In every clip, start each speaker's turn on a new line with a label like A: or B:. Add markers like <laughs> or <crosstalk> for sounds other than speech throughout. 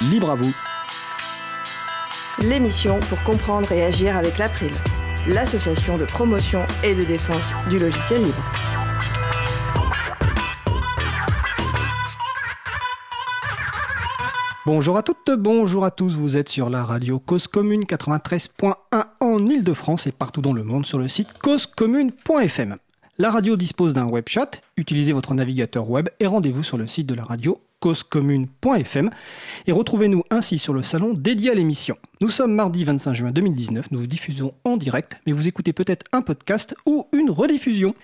A: Libre à vous.
B: L'émission pour comprendre et agir avec l'April, l'association de promotion et de défense du logiciel libre.
A: Bonjour à toutes, bonjour à tous, vous êtes sur la radio Cause Commune 93.1 en Ile-de-France et partout dans le monde sur le site causecommune.fm. La radio dispose d'un web chat, utilisez votre navigateur web et rendez-vous sur le site de la radio causecommune.fm et retrouvez-nous ainsi sur le salon dédié à l'émission. Nous sommes mardi 25 juin 2019, nous vous diffusons en direct, mais vous écoutez peut-être un podcast ou une rediffusion.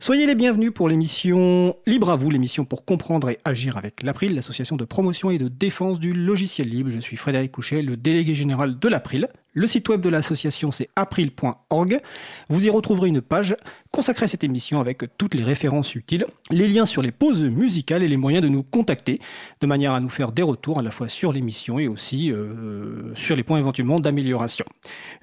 A: Soyez les bienvenus pour l'émission Libre à vous, l'émission pour comprendre et agir avec l'April, l'association de promotion et de défense du logiciel libre. Je suis Frédéric Couchet, le délégué général de l'April. Le site web de l'association c'est april.org. Vous y retrouverez une page consacrée à cette émission avec toutes les références utiles, les liens sur les pauses musicales et les moyens de nous contacter, de manière à nous faire des retours à la fois sur l'émission et aussi euh, sur les points éventuellement d'amélioration.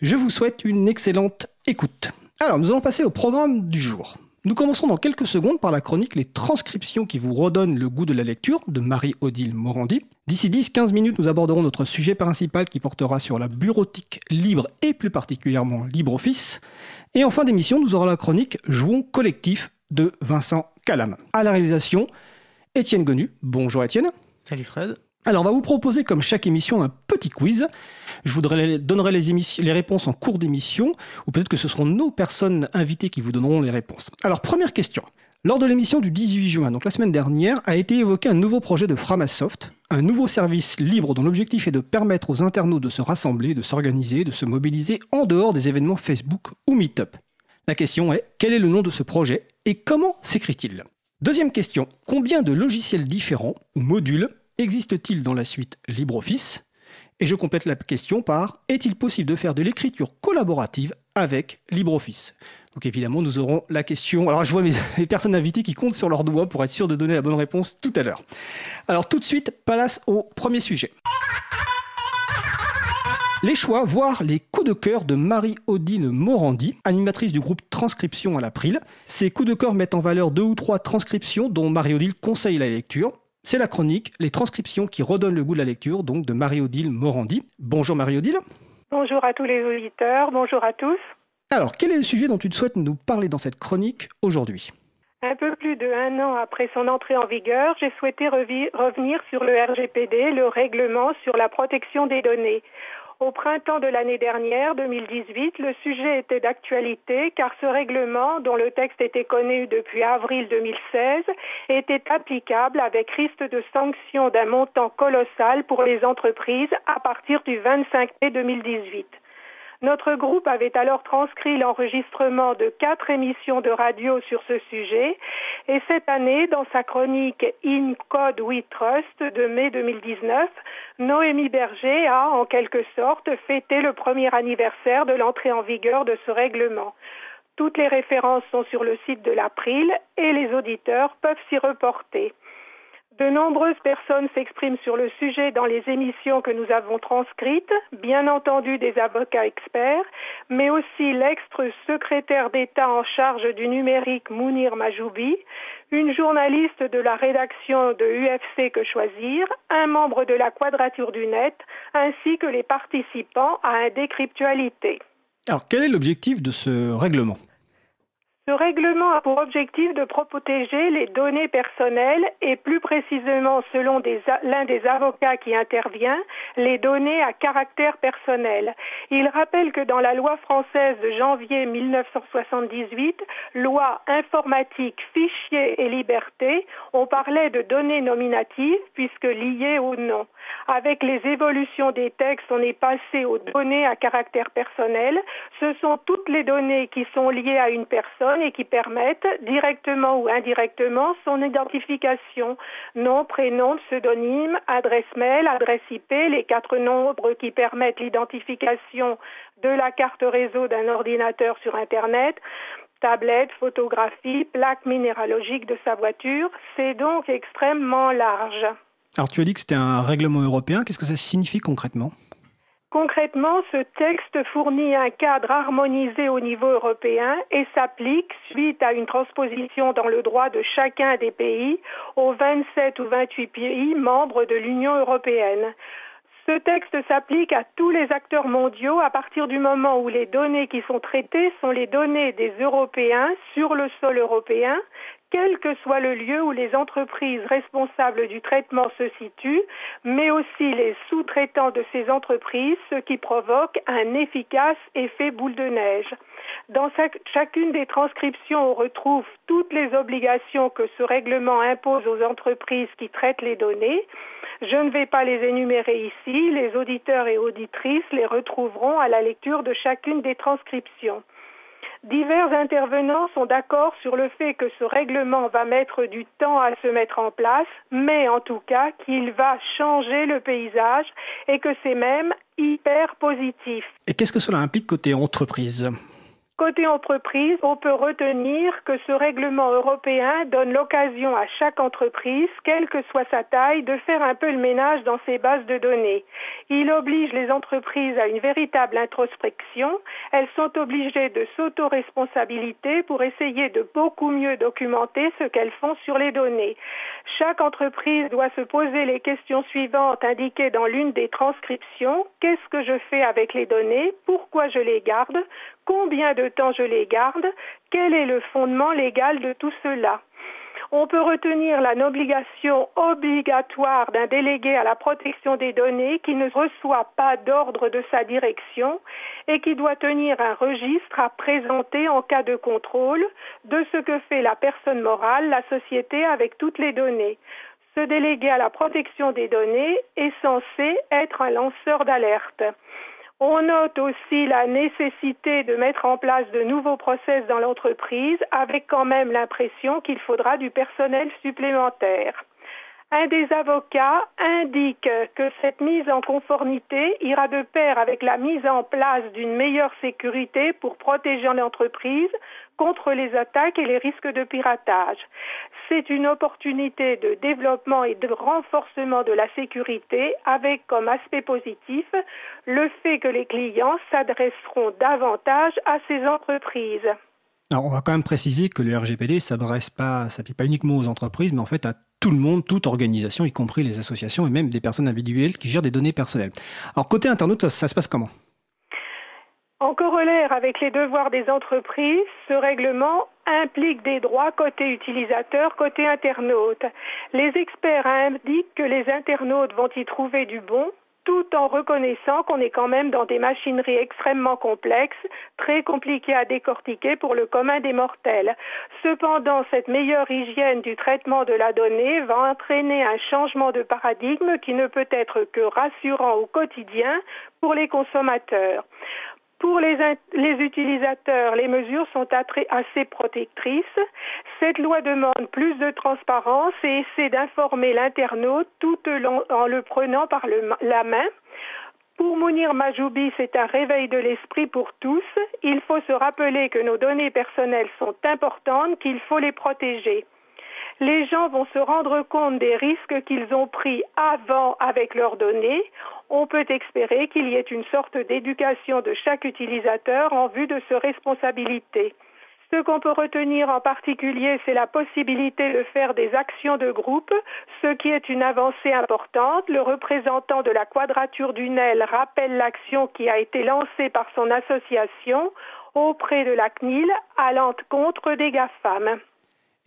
A: Je vous souhaite une excellente écoute. Alors nous allons passer au programme du jour. Nous commençons dans quelques secondes par la chronique Les transcriptions qui vous redonnent le goût de la lecture de Marie-Odile Morandi. D'ici 10-15 minutes, nous aborderons notre sujet principal qui portera sur la bureautique libre et plus particulièrement LibreOffice. Et en fin d'émission, nous aurons la chronique Jouons collectif de Vincent Calam. À la réalisation, Étienne Gonu. Bonjour Étienne.
C: Salut Fred.
A: Alors, on va vous proposer, comme chaque émission, un petit quiz. Je vous donnerai les, réponses en cours d'émission, ou peut-être que ce seront nos personnes invitées qui vous donneront les réponses. Alors, première question. Lors de l'émission du 18 juin, donc la semaine dernière, a été évoqué un nouveau projet de Framasoft, un nouveau service libre dont l'objectif est de permettre aux internautes de se rassembler, de s'organiser, de se mobiliser en dehors des événements Facebook ou Meetup. La question est, quel est le nom de ce projet et comment s'écrit-il? Deuxième question, combien de logiciels différents ou modules existe-t-il dans la suite LibreOffice? Et je complète la question par est-il possible de faire de l'écriture collaborative avec LibreOffice? Donc évidemment, nous aurons la question. Alors je vois mes, <laughs> les personnes invitées qui comptent sur leurs doigts pour être sûr de donner la bonne réponse tout à l'heure. Alors tout de suite, place au premier sujet. Les choix, voire les coups de cœur de Marie-Odile Morandi, animatrice du groupe Transcription à l'April. Ces coups de cœur mettent en valeur deux ou trois transcriptions dont Marie-Odile conseille la lecture. C'est la chronique, les transcriptions qui redonnent le goût de la lecture, donc de Marie-Odile Morandi. Bonjour Marie-Odile.
D: Bonjour à tous les auditeurs, bonjour à tous.
A: Alors, quel est le sujet dont tu souhaites nous parler dans cette chronique aujourd'hui?
D: Un peu plus de un an après son entrée en vigueur, j'ai souhaité revenir sur le RGPD, le règlement sur la protection des données. Au printemps de l'année dernière, 2018, le sujet était d'actualité car ce règlement, dont le texte était connu depuis avril 2016, était applicable avec risque de sanction d'un montant colossal pour les entreprises à partir du 25 mai 2018. Notre groupe avait alors transcrit l'enregistrement de quatre émissions de radio sur ce sujet et cette année, dans sa chronique In Code We Trust de mai 2019, Noémie Berger a en quelque sorte fêté le premier anniversaire de l'entrée en vigueur de ce règlement. Toutes les références sont sur le site de l'April et les auditeurs peuvent s'y reporter. De nombreuses personnes s'expriment sur le sujet dans les émissions que nous avons transcrites, bien entendu des avocats experts, mais aussi l'ex-secrétaire d'État en charge du numérique Mounir Majoubi, une journaliste de la rédaction de UFC Que Choisir, un membre de la Quadrature du Net, ainsi que les participants à un décryptualité.
A: Alors quel est l'objectif de ce règlement?
D: Ce règlement a pour objectif de protéger les données personnelles et plus précisément, selon l'un des avocats qui intervient, les données à caractère personnel. Il rappelle que dans la loi française de janvier 1978, loi informatique, fichiers et liberté, on parlait de données nominatives puisque liées au nom. Avec les évolutions des textes, on est passé aux données à caractère personnel. Ce sont toutes les données qui sont liées à une personne et qui permettent, directement ou indirectement, son identification. Nom, prénom, pseudonyme, adresse mail, adresse IP, les quatre nombres qui permettent l'identification de la carte réseau d'un ordinateur sur Internet, tablette, photographie, plaque minéralogique de sa voiture. C'est donc extrêmement large.
A: Alors tu as dit que c'était un règlement européen. Qu'est-ce que ça signifie concrètement?
D: Concrètement, ce texte fournit un cadre harmonisé au niveau européen et s'applique suite à une transposition dans le droit de chacun des pays aux 27 ou 28 pays membres de l'Union européenne. Ce texte s'applique à tous les acteurs mondiaux à partir du moment où les données qui sont traitées sont les données des Européens sur le sol européen, quel que soit le lieu où les entreprises responsables du traitement se situent, mais aussi les sous-traitants de ces entreprises, ce qui provoque un efficace effet boule de neige. Dans chacune des transcriptions, on retrouve toutes les obligations que ce règlement impose aux entreprises qui traitent les données. Je ne vais pas les énumérer ici, les auditeurs et auditrices les retrouveront à la lecture de chacune des transcriptions. Divers intervenants sont d'accord sur le fait que ce règlement va mettre du temps à se mettre en place, mais en tout cas qu'il va changer le paysage et que c'est même hyper positif.
A: Et qu'est-ce que cela implique côté entreprise?
D: Côté entreprise, on peut retenir que ce règlement européen donne l'occasion à chaque entreprise, quelle que soit sa taille, de faire un peu le ménage dans ses bases de données. Il oblige les entreprises à une véritable introspection. Elles sont obligées de s'auto-responsabilité pour essayer de beaucoup mieux documenter ce qu'elles font sur les données. Chaque entreprise doit se poser les questions suivantes indiquées dans l'une des transcriptions. Qu'est-ce que je fais avec les données? Pourquoi je les garde? Combien de temps je les garde, quel est le fondement légal de tout cela. On peut retenir l'obligation obligatoire d'un délégué à la protection des données qui ne reçoit pas d'ordre de sa direction et qui doit tenir un registre à présenter en cas de contrôle de ce que fait la personne morale, la société avec toutes les données. Ce délégué à la protection des données est censé être un lanceur d'alerte. On note aussi la nécessité de mettre en place de nouveaux process dans l'entreprise avec quand même l'impression qu'il faudra du personnel supplémentaire. Un des avocats indique que cette mise en conformité ira de pair avec la mise en place d'une meilleure sécurité pour protéger l'entreprise contre les attaques et les risques de piratage. C'est une opportunité de développement et de renforcement de la sécurité avec comme aspect positif le fait que les clients s'adresseront davantage à ces entreprises.
A: Alors, on va quand même préciser que le RGPD s'adresse s'applique pas uniquement aux entreprises, mais en fait à tout le monde, toute organisation, y compris les associations et même des personnes individuelles qui gèrent des données personnelles. Alors, côté internaute, ça se passe comment?
D: En corollaire avec les devoirs des entreprises, ce règlement implique des droits côté utilisateur, côté internaute. Les experts indiquent que les internautes vont y trouver du bon, tout en reconnaissant qu'on est quand même dans des machineries extrêmement complexes, très compliquées à décortiquer pour le commun des mortels. Cependant, cette meilleure hygiène du traitement de la donnée va entraîner un changement de paradigme qui ne peut être que rassurant au quotidien pour les consommateurs. Pour les, utilisateurs, les mesures sont assez protectrices. Cette loi demande plus de transparence et essaie d'informer l'internaute tout en le prenant par la main. Pour Mounir Majoubi, c'est un réveil de l'esprit pour tous. Il faut se rappeler que nos données personnelles sont importantes, qu'il faut les protéger les gens vont se rendre compte des risques qu'ils ont pris avant avec leurs données. On peut espérer qu'il y ait une sorte d'éducation de chaque utilisateur en vue de se responsabiliser. Ce qu'on peut retenir en particulier, c'est la possibilité de faire des actions de groupe, ce qui est une avancée importante. Le représentant de la quadrature du NEL rappelle l'action qui a été lancée par son association auprès de la CNIL allant contre des GAFAM.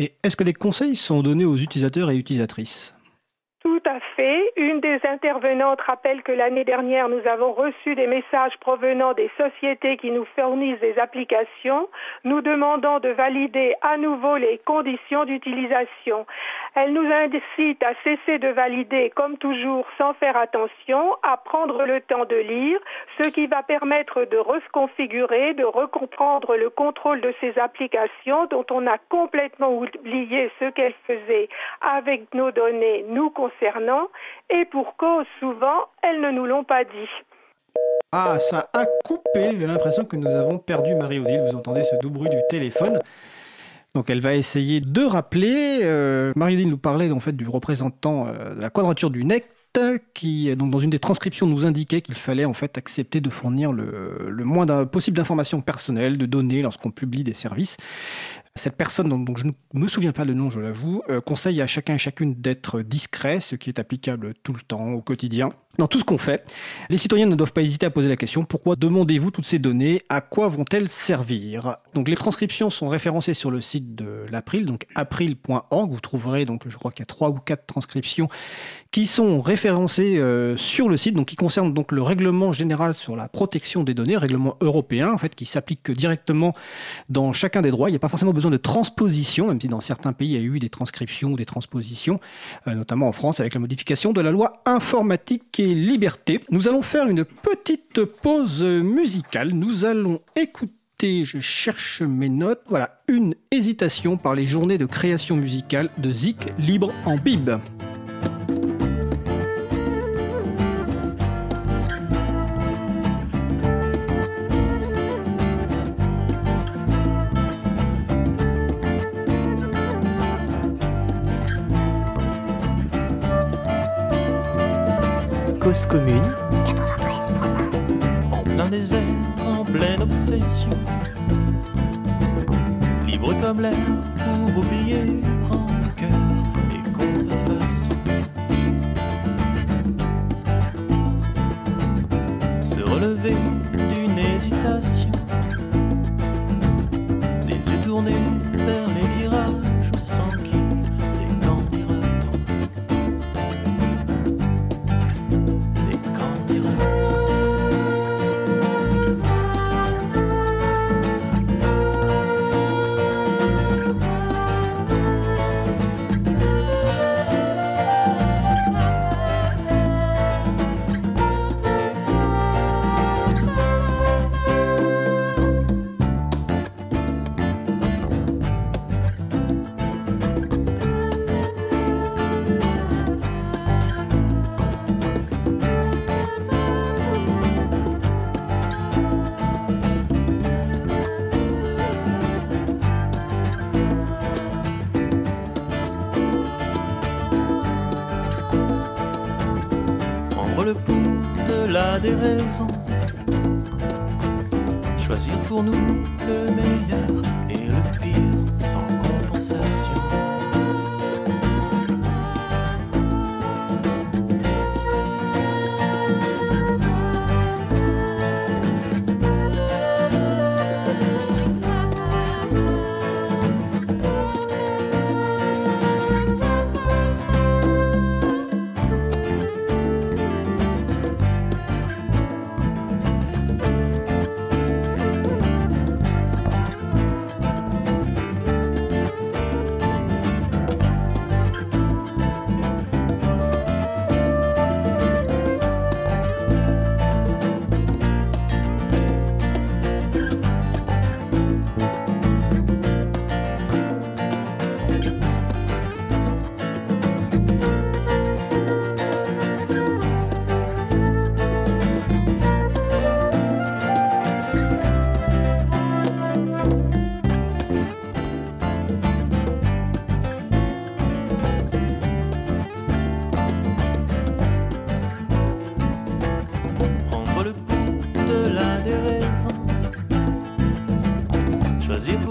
A: Et est-ce que des conseils sont donnés aux utilisateurs et utilisatrices?
D: Tout à fait. Une des intervenantes rappelle que l'année dernière, nous avons reçu des messages provenant des sociétés qui nous fournissent des applications, nous demandant de valider à nouveau les conditions d'utilisation. Elle nous incite à cesser de valider, comme toujours, sans faire attention, à prendre le temps de lire, ce qui va permettre de reconfigurer, de recomprendre le contrôle de ces applications dont on a complètement oublié ce qu'elles faisaient avec nos données, concernant, et pour cause, souvent, elles ne nous l'ont pas dit.
A: Ah, ça a coupé. J'ai l'impression que nous avons perdu Marie-Odile. Vous entendez ce doux bruit du téléphone. Donc elle va essayer de rappeler. Euh, Marie-Odile nous parlait en fait du représentant euh, de la quadrature du NEC qui, donc, dans une des transcriptions, nous indiquait qu'il fallait en fait accepter de fournir le, le moins possible d'informations personnelles, de données lorsqu'on publie des services. Cette personne, dont, je ne me souviens pas le nom, je l'avoue, euh, conseille à chacun et chacune d'être discret, ce qui est applicable tout le temps, au quotidien dans tout ce qu'on fait. Les citoyens ne doivent pas hésiter à poser la question pourquoi demandez-vous toutes ces données À quoi vont-elles servir? Donc les transcriptions sont référencées sur le site de l'April, donc april.org. Vous trouverez donc je crois qu'il y a trois ou quatre transcriptions qui sont référencées euh, sur le site, donc qui concernent donc le règlement général sur la protection des données, règlement européen en fait qui s'applique directement dans chacun des droits. Il n'y a pas forcément besoin de transposition, même si dans certains pays il y a eu des transcriptions ou des transpositions, euh, notamment en France avec la modification de la loi informatique et liberté. Nous allons faire une petite pause musicale. Nous allons écouter, je cherche mes notes, voilà, une hésitation par les journées de création musicale de Zik Libre en Bib.
C: Commune 93 En plein désert, en pleine obsession. Libre comme l'air pour oublier cœur et contrefaçon. Se relever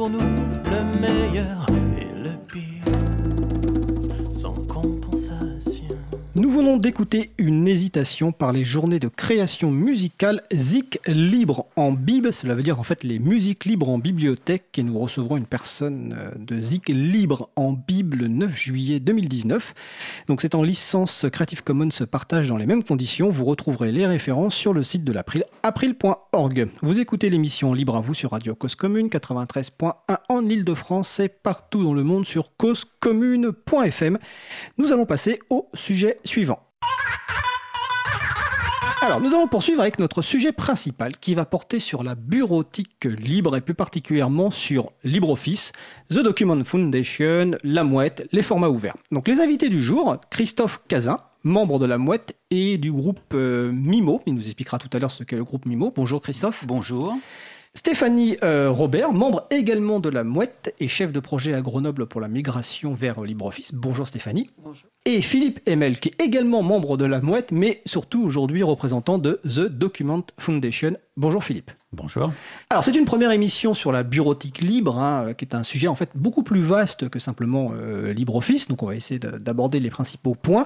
C: pour nous.
A: D'écouter une hésitation par les journées de création musicale Zik Libre en Bib. Cela veut dire en fait les musiques libres en bibliothèque et nous recevrons une personne euh, de Zik Libre en Bib le 9 juillet 2019. Donc c'est en licence Creative Commons partage dans les mêmes conditions. Vous retrouverez les références sur le site de l'April, april.org. Vous écoutez l'émission Libre à vous sur Radio Cause Commune 93.1 en Ile-de-France et partout dans le monde sur causecommune.fm. Nous allons passer au sujet suivant. Alors, nous allons poursuivre avec notre sujet principal qui va porter sur la bureautique libre et plus particulièrement sur LibreOffice, The Document Foundation, La Mouette, les formats ouverts. Donc, les invités du jour, Christophe Cazin, membre de La Mouette et du groupe euh, Mimo. Il nous expliquera tout à l'heure ce qu'est le groupe Mimo. Bonjour Christophe.
E: Bonjour.
A: Stéphanie euh, Robert, membre également de la Mouette et chef de projet à Grenoble pour la migration vers LibreOffice. Bonjour Stéphanie.
E: Bonjour.
A: Et Philippe Emel, qui est également membre de la Mouette, mais surtout aujourd'hui représentant de The Document Foundation. Bonjour Philippe.
F: Bonjour.
A: Alors c'est une première émission sur la bureautique libre, hein, qui est un sujet en fait beaucoup plus vaste que simplement euh, LibreOffice. Donc on va essayer de- d'aborder les principaux points.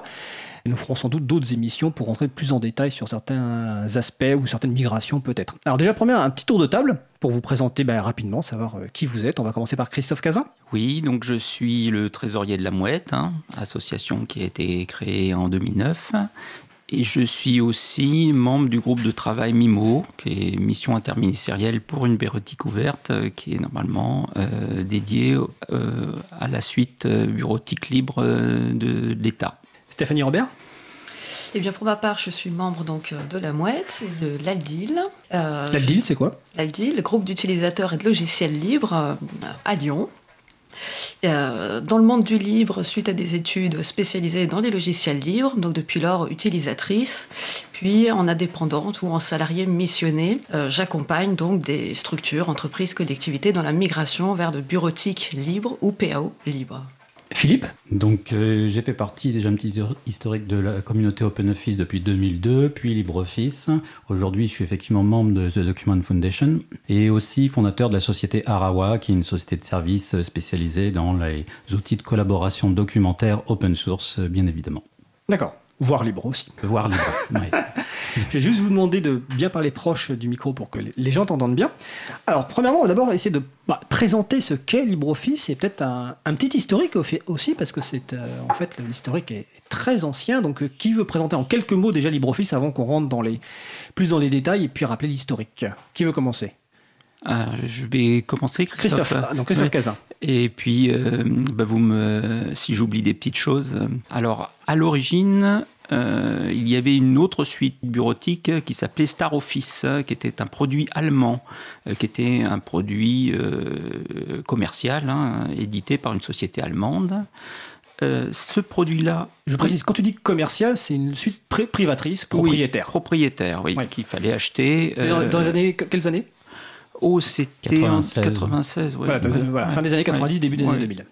A: Et nous ferons sans doute d'autres émissions pour rentrer plus en détail sur certains aspects ou certaines migrations peut-être. Alors déjà première, un petit tour de table pour vous présenter bah, rapidement, savoir euh, qui vous êtes. On va commencer par Christophe Cazin.
F: Oui, donc je suis le trésorier de la Mouette, hein, association qui a été créée en 2009. Et je suis aussi membre du groupe de travail MIMO, qui est Mission interministérielle pour une bureautique ouverte, euh, qui est normalement euh, dédiée à la suite bureautique libre de l'État.
A: Stéphanie Robert.
E: Eh bien, pour ma part, je suis membre donc euh, de la Mouette et de l'ALDIL. Euh,
A: La deal, c'est quoi?
E: L'ALDIL, le groupe d'utilisateurs et de logiciels libres euh, à Lyon. Euh, dans le monde du libre, suite à des études spécialisées dans les logiciels libres, donc depuis lors utilisatrice, puis en indépendante ou en salarié missionné, j'accompagne donc des structures, entreprises, collectivités dans la migration vers de bureautique libre ou PAO libre.
A: Philippe.
F: Donc euh, j'ai fait partie déjà un petit historique de la communauté OpenOffice depuis 2002, puis LibreOffice. Aujourd'hui, je suis effectivement membre de The Document Foundation et aussi fondateur de la société Arawa, qui est une société de services spécialisée dans les outils de collaboration documentaire open source, bien évidemment.
A: D'accord. Voire libre aussi.
F: Voire libre. <laughs>
A: Je vais juste vous demander de bien parler proche du micro pour que les- gens t'entendent bien. Alors, premièrement, on va d'abord essayer de bah, présenter ce qu'est LibreOffice et peut-être un, un petit historique aussi, parce que c'est euh, en fait l'historique est très ancien. Donc, euh, qui veut présenter en quelques mots déjà LibreOffice avant qu'on rentre dans les, plus dans les détails et puis rappeler l'historique? Qui veut commencer?
F: Euh, je vais commencer, Christophe.
A: Christophe. Ah, donc, Christophe
F: Ouais.
A: Cazin.
F: Et puis, euh, bah, vous me, si j'oublie des petites choses. Alors, à l'origine, euh, il y avait une autre suite bureautique qui s'appelait Star Office, euh, qui était un produit allemand, euh, qui était un produit euh, commercial, hein, édité par une société allemande. Euh, ce produit-là.
A: Je précise, quand tu dis commercial, c'est une suite pri- privatrice,
F: Oui,
A: propriétaire.
F: propriétaire, oui,
A: Ouais.
F: qu'il fallait acheter.
A: Dans,
F: euh,
A: dans les années, quelles années?
F: Oh, c'était
G: 96.
F: en 96, ouais.
A: Voilà,
F: Ouais.
A: voilà, fin des années 90,
F: Ouais.
A: début des
F: Ouais.
A: années 2000.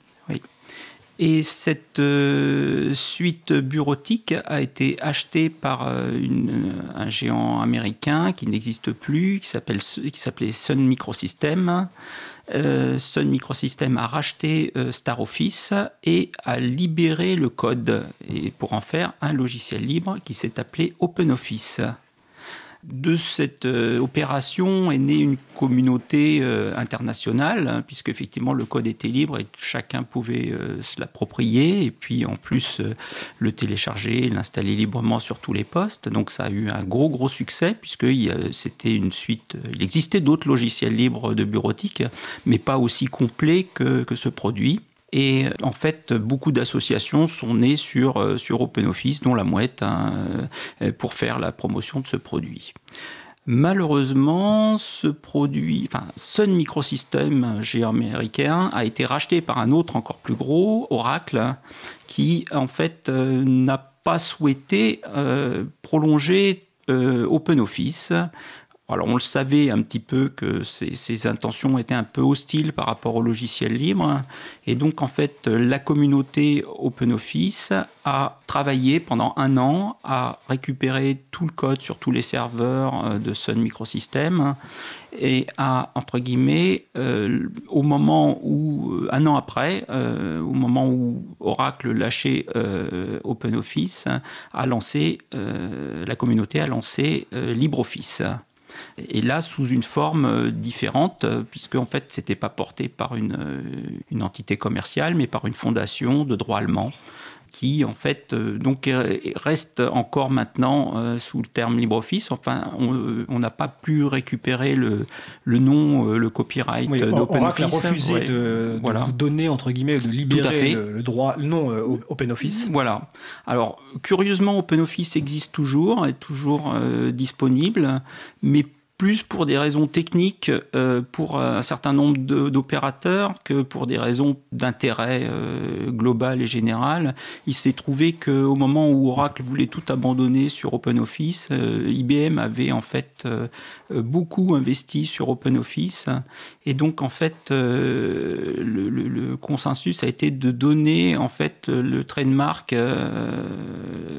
F: Et cette euh, suite bureautique a été achetée par euh, une- un géant américain qui n'existe plus, qui s'appelait Sun Microsystems. Euh, Sun Microsystems a racheté euh, Star Office et a libéré le code et pour en faire un logiciel libre qui s'est appelé OpenOffice. De cette euh, opération est née une communauté euh, internationale, hein, puisque effectivement le code était libre et chacun pouvait euh, se l'approprier, et puis en plus le télécharger, l'installer librement sur tous les postes. Donc ça a eu un gros gros succès, puisque c'était une suite. Il existait d'autres logiciels libres de bureautique, mais pas aussi complets que ce produit. Et euh, en fait, beaucoup d'associations sont nées sur, euh, sur OpenOffice, dont la Mouette, hein, euh, pour faire la promotion de ce produit. Malheureusement, ce produit, enfin, Sun Microsystems, un géant américain, a été racheté par un autre encore plus gros, Oracle, qui en fait n'a pas souhaité prolonger OpenOffice. Alors on le savait un petit peu que ses intentions étaient un peu hostiles par rapport au logiciel libre. Et donc en fait la communauté OpenOffice a travaillé pendant un an à récupérer tout le code sur tous les serveurs euh, de Sun Microsystems et à, entre guillemets, euh, au moment où, euh, un an après, au moment où Oracle lâchait OpenOffice, a lancé, la communauté a lancé LibreOffice. Et là, sous une forme euh, différente, euh, puisque en fait, c'était pas porté par une, euh, une entité commerciale, mais par une fondation de droit allemand qui en fait euh, donc euh, reste encore maintenant euh, sous le terme LibreOffice. Enfin, on n'a pas pu récupérer le, le nom, le copyright
A: Oui,
F: euh,
A: Oracle a
F: d'OpenOffice.
A: refusé
F: Ouais,
A: de, de
F: voilà.
A: vous donner, entre guillemets, de
F: Tout à
A: libérer
F: fait.
A: le, le droit, le nom OpenOffice.
F: Voilà. Alors, curieusement, OpenOffice existe toujours, est toujours euh, disponible, mais plus pour des raisons techniques euh, pour un certain nombre d'opérateurs que pour des raisons d'intérêt euh, global et général. Il s'est trouvé qu'au moment où Oracle voulait tout abandonner sur OpenOffice, euh, IBM avait en fait beaucoup investi sur OpenOffice. Et donc, en fait, le, le, consensus a été de donner en fait le trademark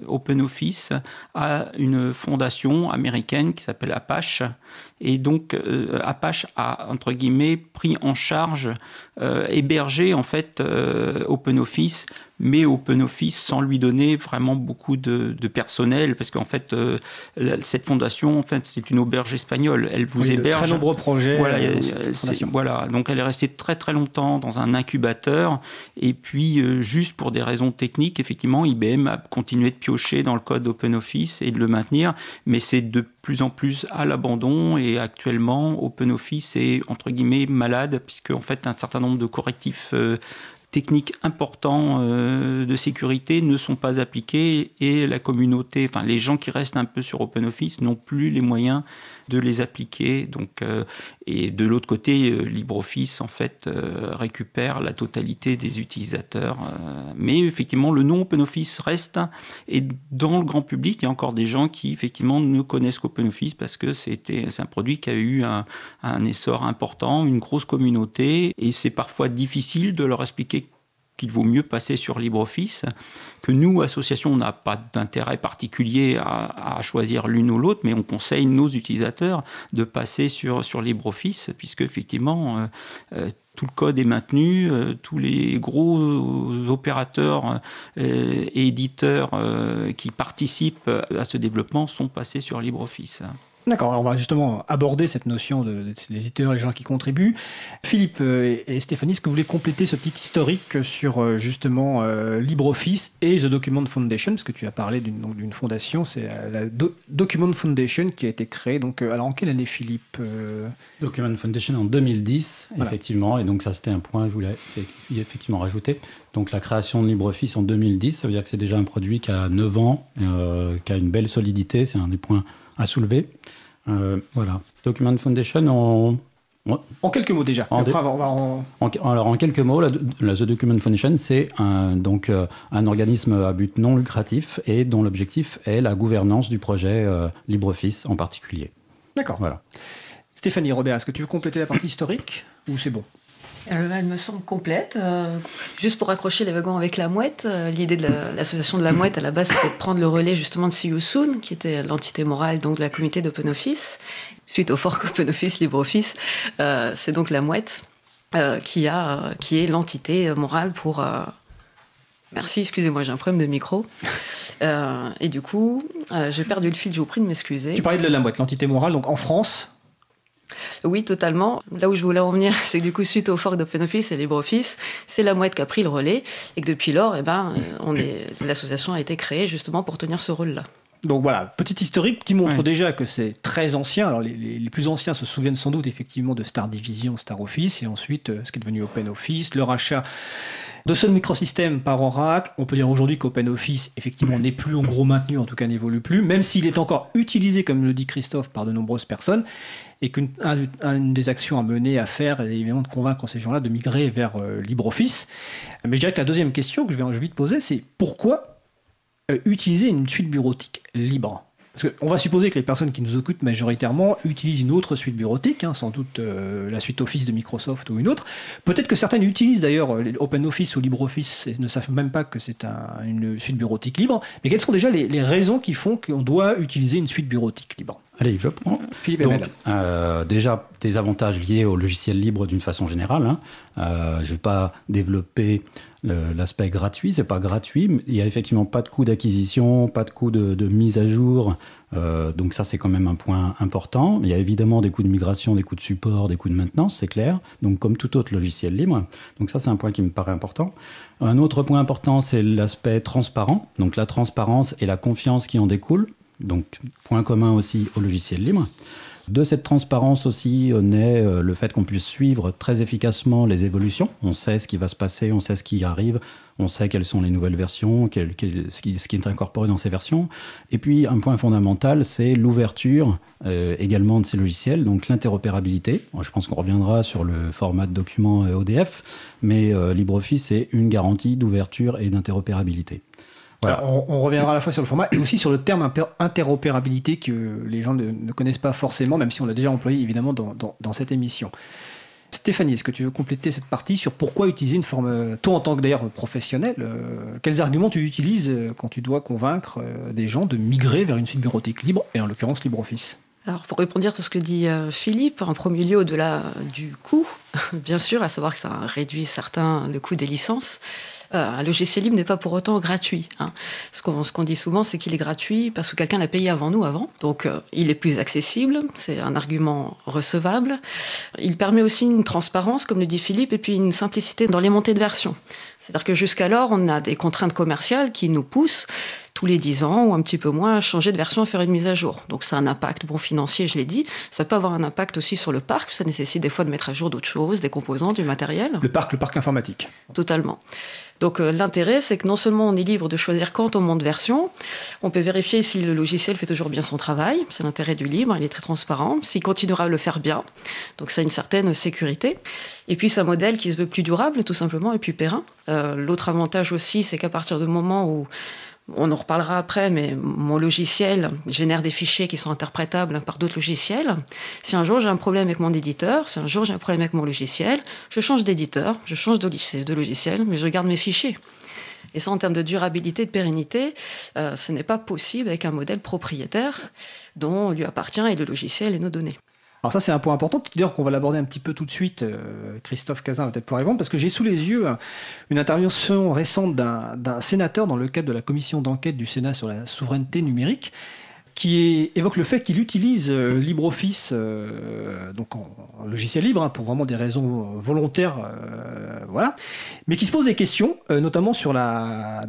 F: OpenOffice à une fondation américaine qui s'appelle Apache et donc, euh, Apache a, entre guillemets, pris en charge, euh, hébergé en fait euh, OpenOffice mais OpenOffice sans lui donner vraiment beaucoup de, personnel, parce qu'en fait, euh, cette fondation, en fait, c'est une auberge espagnole. Elle vous héberge.
A: De très nombreux projets.
F: Voilà, euh, voilà, donc elle est restée très très longtemps dans un incubateur, et puis euh, juste pour des raisons techniques, effectivement, IBM a continué de piocher dans le code OpenOffice et de le maintenir, mais c'est de plus en plus à l'abandon et actuellement OpenOffice est entre guillemets malade puisque en fait un certain nombre de correctifs techniques importants euh, de sécurité ne sont pas appliqués et la communauté, enfin les gens qui restent un peu sur OpenOffice n'ont plus les moyens de les appliquer. Donc, euh, et de l'autre côté, euh, LibreOffice en fait récupère la totalité des utilisateurs. mais effectivement, le nom OpenOffice reste et dans le grand public, il y a encore des gens qui effectivement ne connaissent qu'OpenOffice parce que c'était c'est un produit qui a eu un, un essor important, une grosse communauté et c'est parfois difficile de leur expliquer qu'il vaut mieux passer sur LibreOffice, que nous, association, on n'a pas d'intérêt particulier à, choisir l'une ou l'autre, mais on conseille nos utilisateurs de passer sur, sur LibreOffice, puisque effectivement, euh, euh, tout le code est maintenu, euh, tous les gros opérateurs et éditeurs qui participent à ce développement sont passés sur LibreOffice.
A: D'accord, on va justement aborder cette notion de, des éditeurs, les gens qui contribuent. Philippe euh, et Stéphanie, est-ce que vous voulez compléter ce petit historique sur euh, justement euh, LibreOffice et The Document Foundation? Parce que tu as parlé d'une fondation, c'est la Document Foundation qui a été créée. Donc, alors en quelle année, Philippe
G: Document Foundation en 2010, effectivement. Et donc, ça, c'était un point que je voulais effectivement rajouter. Donc, la création de LibreOffice en 2010, ça veut dire que c'est déjà un produit qui a 9 ans, qui a une belle solidité. C'est un des points à soulever. Euh, voilà. Document Foundation,
A: en, en quelques mots déjà.
G: En, alors en quelques mots, la, The Document Foundation, c'est un, donc euh, un organisme à but non lucratif et dont l'objectif est la gouvernance du projet euh, LibreOffice en particulier.
A: D'accord.
G: Voilà.
A: Stéphanie Robert, est-ce que tu veux compléter la partie historique ou c'est bon?
E: Elle me semble complète. Euh, juste pour accrocher les wagons avec la mouette, euh, l'idée de l'association de la mouette à la base c'était de prendre le relais justement de See Soon, qui était l'entité morale donc de la communauté d'OpenOffice. Suite au fork OpenOffice, LibreOffice, euh, c'est donc la mouette qui, a, qui est l'entité morale pour. Merci, excusez-moi, j'ai un problème de micro. et du coup, j'ai perdu le fil, je vous prie de m'excuser.
A: Tu parlais de la mouette, l'entité morale, donc en France,
E: oui, totalement. Là où je voulais en venir, <laughs> c'est que du coup, suite au fork d'OpenOffice et LibreOffice, c'est la mouette qui a pris le relais et que depuis lors, eh ben, on est, <coughs> l'association a été créée justement pour tenir ce rôle-là.
A: Donc voilà, petit historique qui montre déjà que c'est très ancien. Alors les, les, plus anciens se souviennent sans doute effectivement de Star Division, Star Office, et ensuite euh, ce qui est devenu OpenOffice, le rachat de Sun Microsystem par Oracle. On peut dire aujourd'hui qu'OpenOffice effectivement n'est plus en gros maintenu, en tout cas n'évolue plus, même s'il est encore utilisé, comme le dit Christophe, par de nombreuses personnes et qu'une des actions à mener, à faire, est évidemment de convaincre ces gens-là de migrer vers euh, LibreOffice. Mais je dirais que la deuxième question que je vais envie de poser, c'est pourquoi euh, utiliser une suite bureautique libre? Parce qu'on va supposer que les personnes qui nous occupent majoritairement utilisent une autre suite bureautique, hein, sans doute euh, la suite Office de Microsoft ou une autre. Peut-être que certaines utilisent d'ailleurs OpenOffice ou LibreOffice et ne savent même pas que c'est une suite bureautique libre. Mais quelles sont déjà les raisons qui font qu'on doit utiliser une suite bureautique libre?
G: Allez, je prends. Philippe Donc, euh, déjà, des avantages liés au logiciel libre d'une façon générale. Hein. Euh, je ne vais pas développer l'aspect gratuit, c'est pas gratuit. Il n'y a effectivement pas de coût d'acquisition, pas de coût de, mise à jour. Euh, donc ça, c'est quand même un point important. Il y a évidemment des coûts de migration, des coûts de support, des coûts de maintenance, c'est clair. Donc comme tout autre logiciel libre. Donc ça, c'est un point qui me paraît important. Un autre point important, c'est l'aspect transparent. Donc la transparence et la confiance qui en découlent. Donc, point commun aussi au logiciel libre. De cette transparence aussi naît euh, le fait qu'on puisse suivre très efficacement les évolutions. On sait ce qui va se passer, on sait ce qui arrive On sait quelles sont les nouvelles versions, ce, qui, est incorporé dans ces versions. Et puis, un point fondamental, c'est l'ouverture euh, également de ces logiciels, donc l'interopérabilité. Je pense qu'on reviendra sur le format de document euh, ODF, mais LibreOffice est une garantie d'ouverture et d'interopérabilité.
A: On, reviendra à la fois sur le format et aussi sur le terme interopérabilité que les gens ne, connaissent pas forcément, même si on l'a déjà employé évidemment dans cette émission. Stéphanie, est-ce que tu veux compléter cette partie sur pourquoi utiliser une forme, toi en tant que d'ailleurs professionnel, euh, quels arguments tu utilises euh, quand tu dois convaincre euh, des gens de migrer vers une suite bureautique libre, et en l'occurrence LibreOffice?
E: Alors, pour répondre à tout ce que dit Philippe, en premier lieu, au-delà du coût, <laughs> bien sûr, à savoir que ça réduit certains le coût des licences, euh, un logiciel libre n'est pas pour autant gratuit. Hein. Ce qu'on dit souvent, c'est qu'il est gratuit parce que quelqu'un l'a payé avant nous, avant. Donc, euh, il est plus accessible. C'est un argument recevable. Il permet aussi une transparence, comme le dit Philippe, et puis une simplicité dans les montées de version. C'est-à-dire que jusqu'alors, on a des contraintes commerciales qui nous poussent tous les 10 ans ou un petit peu moins à changer de version, à faire une mise à jour. Donc ça a un impact bon financier, je l'ai dit. Ça peut avoir un impact aussi sur le parc. Ça nécessite des fois de mettre à jour d'autres choses, des composants, du matériel.
A: Le parc, le parc informatique.
E: Totalement. Donc euh, l'intérêt, c'est que non seulement on est libre de choisir quand on monte version, on peut vérifier si le logiciel fait toujours bien son travail. C'est l'intérêt du libre, il est très transparent. S'il continuera à le faire bien, donc ça a une certaine sécurité. Et puis c'est un modèle qui se veut plus durable, tout simplement, et plus périn. Euh, l'autre avantage aussi, c'est qu'à partir du moment où on en reparlera après, mais mon logiciel génère des fichiers qui sont interprétables par d'autres logiciels. Si un jour j'ai un problème avec mon éditeur, si un jour j'ai un problème avec mon logiciel, je change d'éditeur, je change de logiciel, mais je garde mes fichiers. Et ça, en termes de durabilité, de pérennité, euh, ce n'est pas possible avec un modèle propriétaire dont lui appartient et le logiciel et nos données.
A: Alors ça c'est un point important, d'ailleurs qu'on va l'aborder un petit peu tout de suite, euh, Christophe Cazin va peut-être pouvoir répondre, parce que j'ai sous les yeux une intervention récente d'un sénateur dans le cadre de la commission d'enquête du Sénat sur la souveraineté numérique, qui évoque le fait qu'il utilise euh, LibreOffice, euh, donc en, logiciel libre, hein, pour vraiment des raisons volontaires, euh, voilà, mais qui se pose des questions, notamment sur la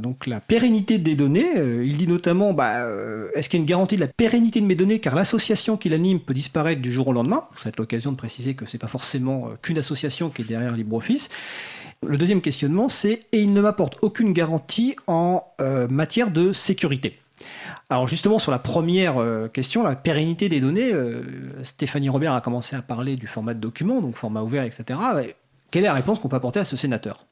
A: pérennité des données. il dit notamment, bah, est-ce qu'il y a une garantie de la pérennité de mes données, car l'association qui l'anime peut disparaître du jour au lendemain? Ça va être l'occasion de préciser que c'est pas forcément qu'une association qui est derrière LibreOffice. Le deuxième questionnement, c'est et il ne m'apporte aucune garantie en matière de sécurité. Alors justement sur la première euh, question, la pérennité des données, euh, Stéphanie Robert a commencé à parler du format de document, donc format ouvert, etc. Quelle est la réponse qu'on peut apporter à ce sénateur?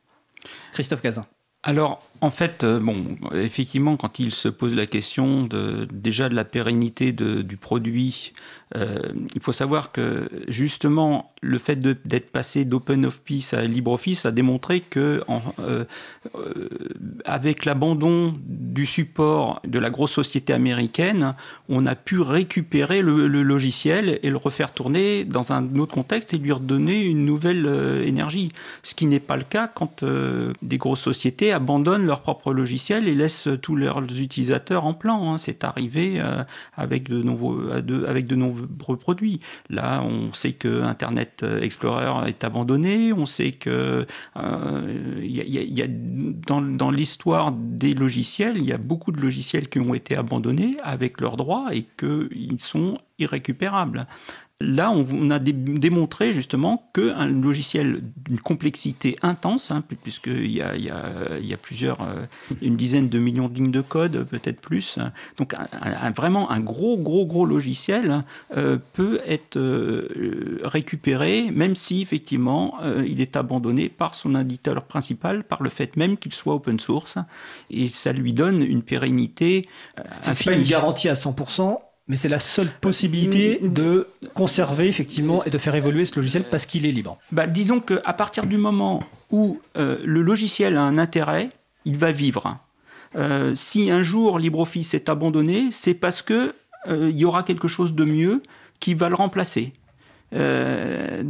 A: Christophe Cazin.
F: Alors, en fait, euh, bon, effectivement, quand il se pose la question déjà de la pérennité du produit, il faut savoir que justement, le fait d'être passé d'OpenOffice à LibreOffice a démontré que, euh, euh, avec l'abandon du support de la grosse société américaine, on a pu récupérer le, logiciel et le refaire tourner dans un autre contexte et lui redonner une nouvelle euh, énergie. Ce qui n'est pas le cas quand des grosses sociétés abandonnent leur propre logiciel et laissent tous leurs utilisateurs en plan. Hein. C'est arrivé avec de nouveaux, avec de nombreux produits. Là, on sait que Internet euh, Explorer est abandonné. On sait que euh, y a, dans, dans l'histoire des logiciels, il y a beaucoup de logiciels qui ont été abandonnés avec leurs droits et qu'ils sont irrécupérables. Là, on a démontré justement qu'un logiciel d'une complexité intense, hein, puisqu'il y a, il y, a, plusieurs, euh, une dizaine de millions de lignes de code, peut-être plus, donc vraiment un gros, gros, gros logiciel euh, peut être euh, récupéré, même si effectivement il est abandonné par son éditeur principal, par le fait même qu'il soit open source, et ça lui donne une pérennité.
A: C'est pas une garantie à 100%, mais c'est la seule possibilité de conserver effectivement et de faire évoluer ce logiciel parce qu'il est libre.
F: Bah, disons qu'à partir du moment où euh, le logiciel a un intérêt, il va vivre. Euh, si un jour LibreOffice est abandonné, c'est parce que euh, il y aura quelque chose de mieux qui va le remplacer. mais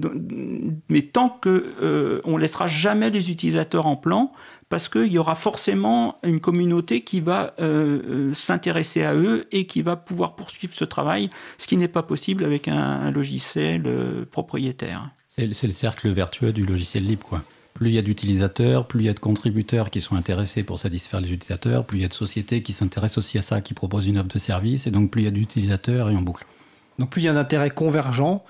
F: tant que on laissera jamais les utilisateurs en plan, parce qu'il y aura forcément une communauté qui va euh, euh, s'intéresser à eux et qui va pouvoir poursuivre ce travail, ce qui n'est pas possible avec un, logiciel euh, propriétaire.
G: C'est le cercle vertueux du logiciel libre, quoi. Plus il y a d'utilisateurs, plus il y a de contributeurs qui sont intéressés pour satisfaire les utilisateurs, plus il y a de sociétés qui s'intéressent aussi à ça, qui proposent une offre de service, et donc plus il y a d'utilisateurs et en boucle.
A: Donc plus il y a un intérêt convergent,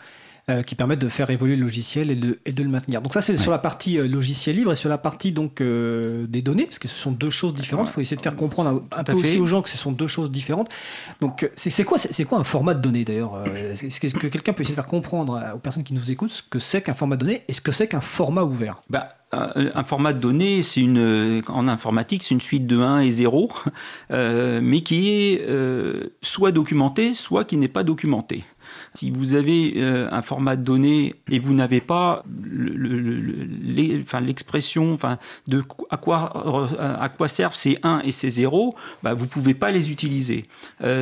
A: qui permettent de faire évoluer le logiciel et de, et de le maintenir. Donc ça, c'est sur la partie logiciel libre et sur la partie donc des données, parce que ce sont deux choses différentes. Il faut essayer de faire comprendre un, peu aussi aux gens que ce sont deux choses différentes. Donc c'est quoi, c'est quoi un format de données d'ailleurs Est-ce que, quelqu'un peut essayer de faire comprendre aux personnes qui nous écoutent ce que c'est qu'un format de données et ce que c'est qu'un format ouvert?
F: Bah, un format de données, c'est une, en informatique, c'est une suite de 1 et 0, euh, mais qui est euh, soit documenté, soit qui n'est pas documenté. Si vous avez euh, un format de données et vous n'avez pas l'expression de à quoi, à quoi servent ces 1 et ces 0, bah, vous ne pouvez pas les utiliser.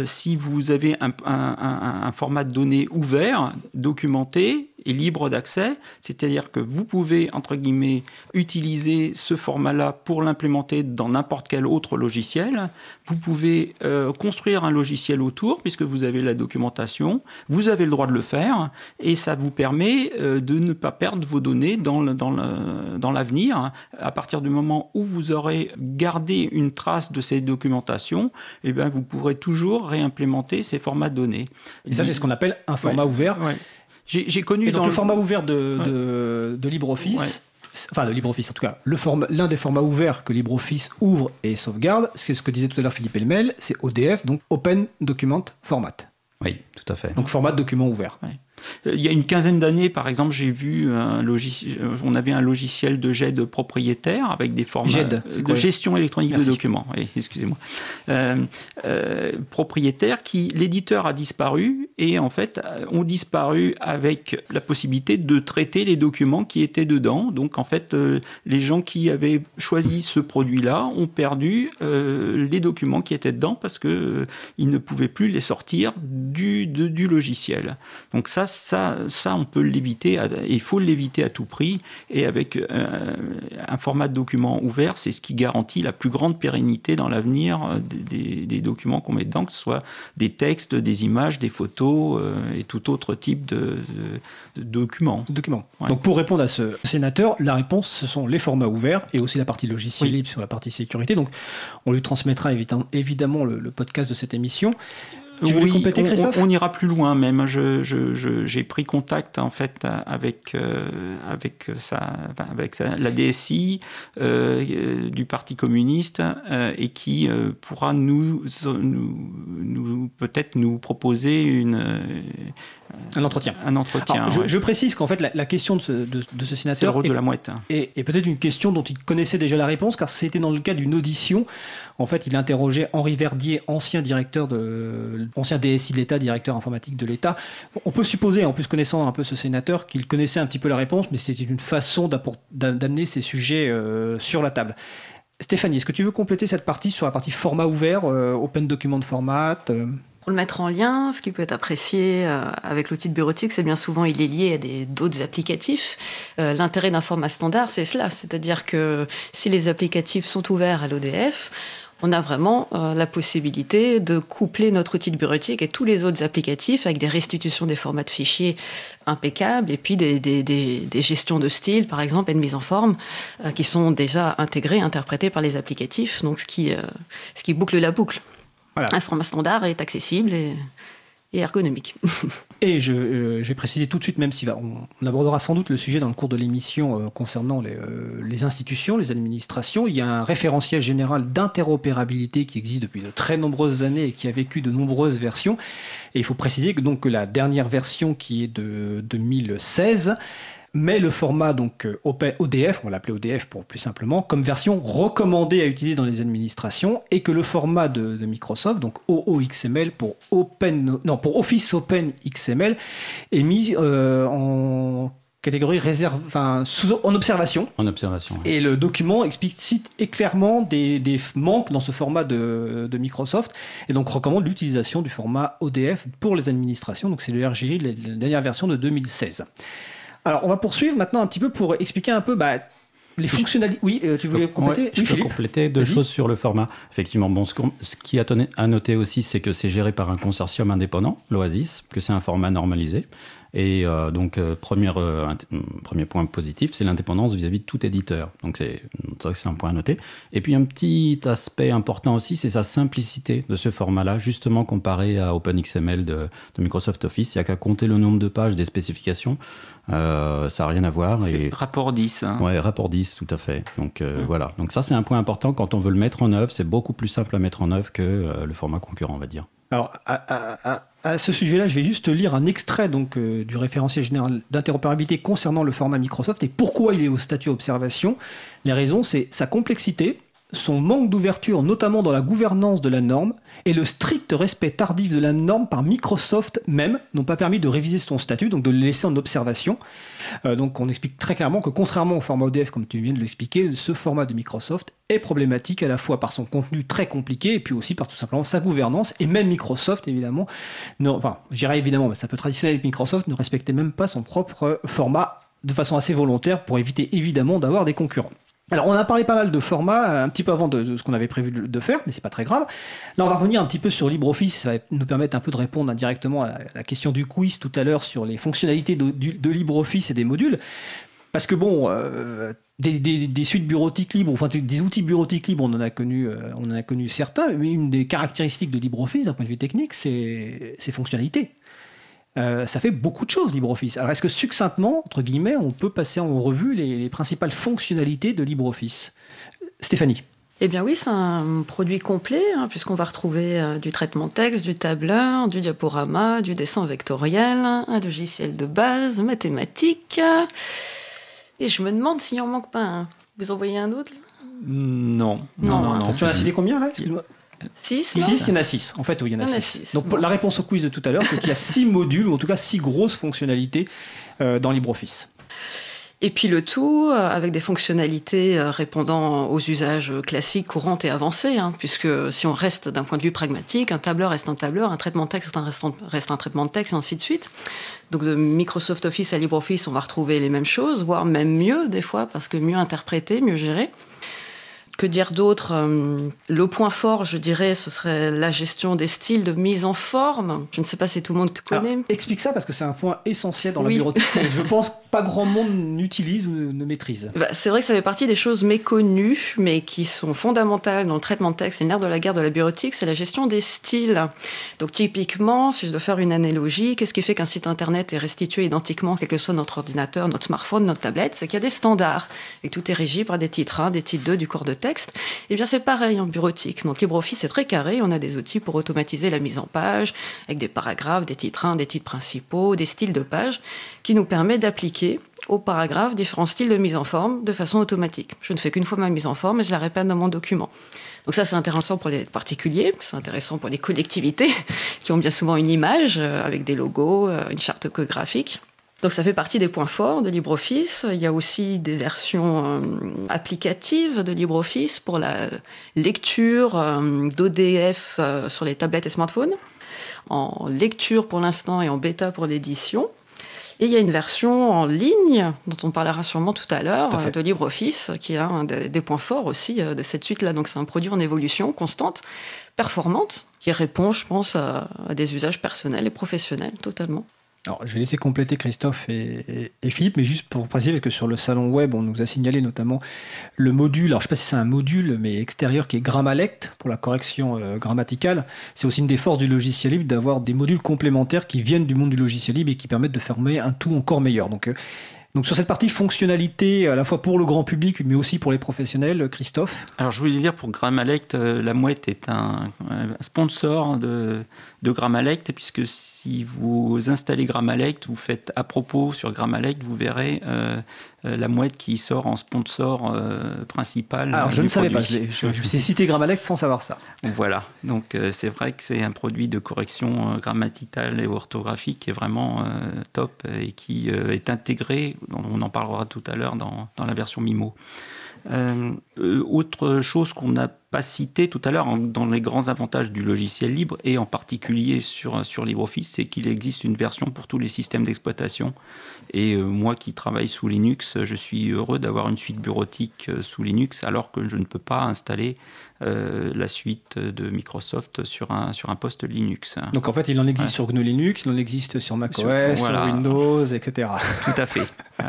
F: si vous avez un format de données ouvert, documenté, libre d'accès, c'est-à-dire que vous pouvez, entre guillemets, utiliser ce format-là pour l'implémenter dans n'importe quel autre logiciel. Vous pouvez euh, construire un logiciel autour, puisque vous avez la documentation, vous avez le droit de le faire, et ça vous permet euh, de ne pas perdre vos données dans, dans l'avenir. à partir du moment où vous aurez gardé une trace de ces documentations, eh bien, vous pourrez toujours réimplémenter ces formats de données.
A: Et ça, c'est ce qu'on appelle un format ouvert.
F: J'ai connu.
A: Et donc le, format ouvert de, de, LibreOffice. Enfin, de LibreOffice, en tout cas, l'un des formats ouverts que LibreOffice ouvre et sauvegarde, c'est ce que disait tout à l'heure Philippe Elmel, c'est ODF, donc Open Document Format.
G: Oui, tout à fait.
A: Donc format de document ouvert.
F: Il y a une quinzaine d'années, par exemple, j'ai vu un logiciel, euh, on avait un logiciel de GED propriétaire avec des formats de gestion électronique de documents. <laughs> excusez-moi. Euh, propriétaire qui l'éditeur a disparu et en fait ont disparu avec la possibilité de traiter les documents qui étaient dedans. Donc en fait, les gens qui avaient choisi ce produit-là ont perdu les documents qui étaient dedans parce que ils ne pouvaient plus les sortir du, du logiciel. Donc ça, ça, ça, on peut l'éviter, il faut l'éviter à tout prix. Et avec euh, un format de document ouvert, c'est ce qui garantit la plus grande pérennité dans l'avenir euh, des, documents qu'on met dedans, que ce soit des textes, des images, des photos euh, et tout autre type de, documents.
A: documents. Donc pour répondre à ce sénateur, la réponse, ce sont les formats ouverts et aussi la partie logiciel libre sur la partie sécurité. Donc on lui transmettra évidemment le podcast de cette émission.
F: Tu oui, compléter, Christophe on, ira plus loin même. J'ai je, pris contact en fait avec euh, avec ça, avec la DSI euh, du Parti communiste euh, et qui pourra nous, nous, nous peut-être nous proposer une
A: un entretien.
F: Un entretien.
A: je, précise qu'en fait, la, question de ce, de, ce sénateur.
F: est, de la mouette.
A: Et, peut-être une question dont il connaissait déjà la réponse, car c'était dans le cas d'une audition. En fait, il interrogeait Henri Verdier, ancien directeur de, ancien DSI de l'État, directeur informatique de l'État. On peut supposer, en plus connaissant un peu ce sénateur, qu'il connaissait un petit peu la réponse, mais c'était une façon d'amener ces sujets euh, sur la table. Stéphanie, est-ce que tu veux compléter cette partie sur la partie format ouvert, euh, Open Document Format euh?
E: Pour le mettre en lien, ce qui peut être apprécié euh, avec l'outil de bureautique, c'est bien souvent il est lié à d'autres applicatifs. Euh, l'intérêt d'un format standard, c'est cela, c'est-à-dire que si les applicatifs sont ouverts à l'ODF, on a vraiment euh, la possibilité de coupler notre outil de bureautique et tous les autres applicatifs avec des restitutions des formats de fichiers impeccables et puis des, gestions de style, par exemple, et de mise en forme, qui sont déjà intégrées, interprétées par les applicatifs, donc ce qui, ce qui boucle la boucle. Un format standard est accessible et, ergonomique. <laughs>
A: et je, euh, j'ai précisé tout de suite, même si on, abordera sans doute le sujet dans le cours de l'émission euh, concernant euh, les, institutions, les administrations, il y a un référentiel général d'interopérabilité qui existe depuis de très nombreuses années et qui a vécu de nombreuses versions. Et il faut préciser que, donc, que la dernière version qui est de 2016 mais le format donc euh, ODF, on va l'appeler ODF pour plus simplement, comme version recommandée à utiliser dans les administrations, et que le format de, Microsoft, donc OOXML pour Open, non pour Office Open XML, est mis euh, en catégorie réserve, enfin, en observation.
G: En observation.
A: Et le document explicite et clairement des, manques dans ce format de, Microsoft et donc recommande l'utilisation du format ODF pour les administrations. Donc c'est le RGI, la dernière version de 2016. Alors, on va poursuivre maintenant un petit peu pour expliquer un peu bah, les fonctionnalités. Oui, euh, tu voulais compléter?
G: Je peux compléter deux choses sur le format. Effectivement, bon, ce, qui a à noter aussi, c'est que c'est géré par un consortium indépendant, l'Oasis, que c'est un format normalisé. Et euh, donc, première, premier point positif, c'est l'indépendance vis-à-vis de tout éditeur. Donc, c'est un point à noter. Et puis, un petit aspect important aussi, c'est sa simplicité de ce format-là, justement comparé à OpenXML de, de Microsoft Office. Il n'y a qu'à compter le nombre de pages des spécifications. ça n'a rien à voir.
F: Et... Rapport 10. Hein.
G: Ouais, rapport 10, tout à fait. Donc, voilà. Donc, ça, c'est un point important quand on veut le mettre en œuvre. C'est beaucoup plus simple à mettre en œuvre que le format concurrent, on va dire.
A: Alors, à, ce sujet-là, je vais juste lire un extrait donc, euh, du référentiel général d'interopérabilité concernant le format Microsoft et pourquoi il est au statut observation. Les raisons, c'est sa complexité, son manque d'ouverture, notamment dans la gouvernance de la norme, et le strict respect tardif de la norme par Microsoft même n'ont pas permis de réviser son statut, donc de le laisser en observation. Euh, donc on explique très clairement que contrairement au format ODF, comme tu viens de l'expliquer, ce format de Microsoft est problématique à la fois par son contenu très compliqué et puis aussi par tout simplement sa gouvernance, et même Microsoft évidemment, enfin je dirais évidemment, mais c'est un peu traditionnel Microsoft, ne respectait même pas son propre format de façon assez volontaire pour éviter évidemment d'avoir des concurrents. Alors, on a parlé pas mal de formats euh, un petit peu avant de, ce qu'on avait prévu de, faire, mais c'est pas très grave. Là, on va revenir un petit peu sur LibreOffice, ça va nous permettre un peu de répondre indirectement à la question du quiz tout à l'heure sur les fonctionnalités de, LibreOffice et des modules. Parce que bon, euh, des, suites bureautiques libres, enfin des outils bureautiques libres, on en a connu, euh, on en a connu certains, mais une des caractéristiques de LibreOffice d'un point de vue technique, c'est ses fonctionnalités. Euh, ça fait beaucoup de choses LibreOffice. Alors est-ce que succinctement, entre guillemets, on peut passer en revue les, principales fonctionnalités de LibreOffice? Stéphanie
E: eh bien oui, c'est un produit complet, hein, puisqu'on va retrouver euh, du traitement de texte, du tableur, du diaporama, du dessin vectoriel, un logiciel de base, mathématiques. Et je me demande s'il en manque pas un. Vous en voyez un autre
F: Non.
A: Non, non, non. Tu en as cité combien là? Excuse-moi.
E: 6
A: il y en a 6. En fait, oui, il y en a 6. Donc, la réponse au quiz de tout à l'heure, c'est qu'il y a 6 <laughs> modules, ou en tout cas 6 grosses fonctionnalités euh, dans LibreOffice.
E: Et puis le tout euh, avec des fonctionnalités euh, répondant aux usages classiques, courants et avancés, hein, puisque si on reste d'un point de vue pragmatique, un tableur reste un tableur, un traitement de texte reste un, reste un traitement de texte, et ainsi de suite. Donc de Microsoft Office à LibreOffice, on va retrouver les mêmes choses, voire même mieux des fois, parce que mieux interprété, mieux géré. Que dire d'autre euh, Le point fort, je dirais, ce serait la gestion des styles de mise en forme. Je ne sais pas si tout le monde te connaît.
A: explique ça parce que c'est un point essentiel dans la bureautique que <laughs> je pense pas grand monde n'utilise ou ne, maîtrise.
E: Bah, c'est vrai que ça fait partie des choses méconnues, mais qui sont fondamentales dans le traitement de texte et le nerf de la guerre de la bureautique, c'est la gestion des styles. Donc typiquement, si je dois faire une analogie, qu'est-ce qui fait qu'un site internet est restitué identiquement, quel que soit notre ordinateur, notre smartphone, notre tablette? C'est qu'il y a des standards et tout est régi par des titres 1, des titres 2 du cours de texte et eh bien c'est pareil en bureautique. Donc LibreOffice est très carré, on a des outils pour automatiser la mise en page, avec des paragraphes, des titres 1, des titres principaux, des styles de page, qui nous permet d'appliquer aux paragraphes différents styles de mise en forme de façon automatique. Je ne fais qu'une fois ma mise en forme et je la répète dans mon document. Donc ça, c'est intéressant pour les particuliers, c'est intéressant pour les collectivités <laughs> qui ont bien souvent une image euh, avec des logos, euh, une charte graphique. Donc ça fait partie des points forts de LibreOffice. Il y a aussi des versions euh, applicatives de LibreOffice pour la lecture euh, d'ODF euh, sur les tablettes et smartphones, en lecture pour l'instant et en bêta pour l'édition. Et il y a une version en ligne, dont on parlera sûrement tout à l'heure, de LibreOffice, qui est un des, points forts aussi de cette suite-là. Donc c'est un produit en évolution constante, performante, qui répond, je pense, à des usages personnels et professionnels totalement.
A: Je vais laisser compléter Christophe et, Philippe, mais juste pour préciser, parce que sur le salon web, on nous a signalé notamment le module, alors je ne sais pas si c'est un module, mais extérieur, qui est Grammalect, pour la correction euh, grammaticale. C'est aussi une des forces du logiciel libre d'avoir des modules complémentaires qui viennent du monde du logiciel libre et qui permettent de former un tout encore meilleur. Donc, euh, donc sur cette partie fonctionnalité, à la fois pour le grand public, mais aussi pour les professionnels, Christophe
F: Alors je voulais dire pour Grammalect, euh, la mouette est un, sponsor de, de Grammalect, puisque si vous installez Grammalect, vous faites à propos sur Grammalect, vous verrez euh, la mouette qui sort en sponsor principal.
A: Alors je ne savais pas, je, je, cité <laughs> Grammalect sans savoir ça.
F: Voilà, donc c'est vrai que c'est un produit de correction grammaticale et orthographique qui est vraiment top et qui est intégré on en parlera tout à l'heure dans, la version MIMO. Euh, autre chose qu'on n'a pas cité tout à l'heure dans les grands avantages du logiciel libre et en particulier sur, sur LibreOffice, c'est qu'il existe une version pour tous les systèmes d'exploitation. Et euh, moi qui travaille sous Linux, je suis heureux d'avoir une suite bureautique euh, sous Linux alors que je ne peux pas installer euh, la suite de Microsoft sur un, sur un poste Linux.
A: Donc en fait, il en existe sur GNU Linux, il en existe sur macOS, sur, sur Windows, etc.
F: Tout à fait. <laughs>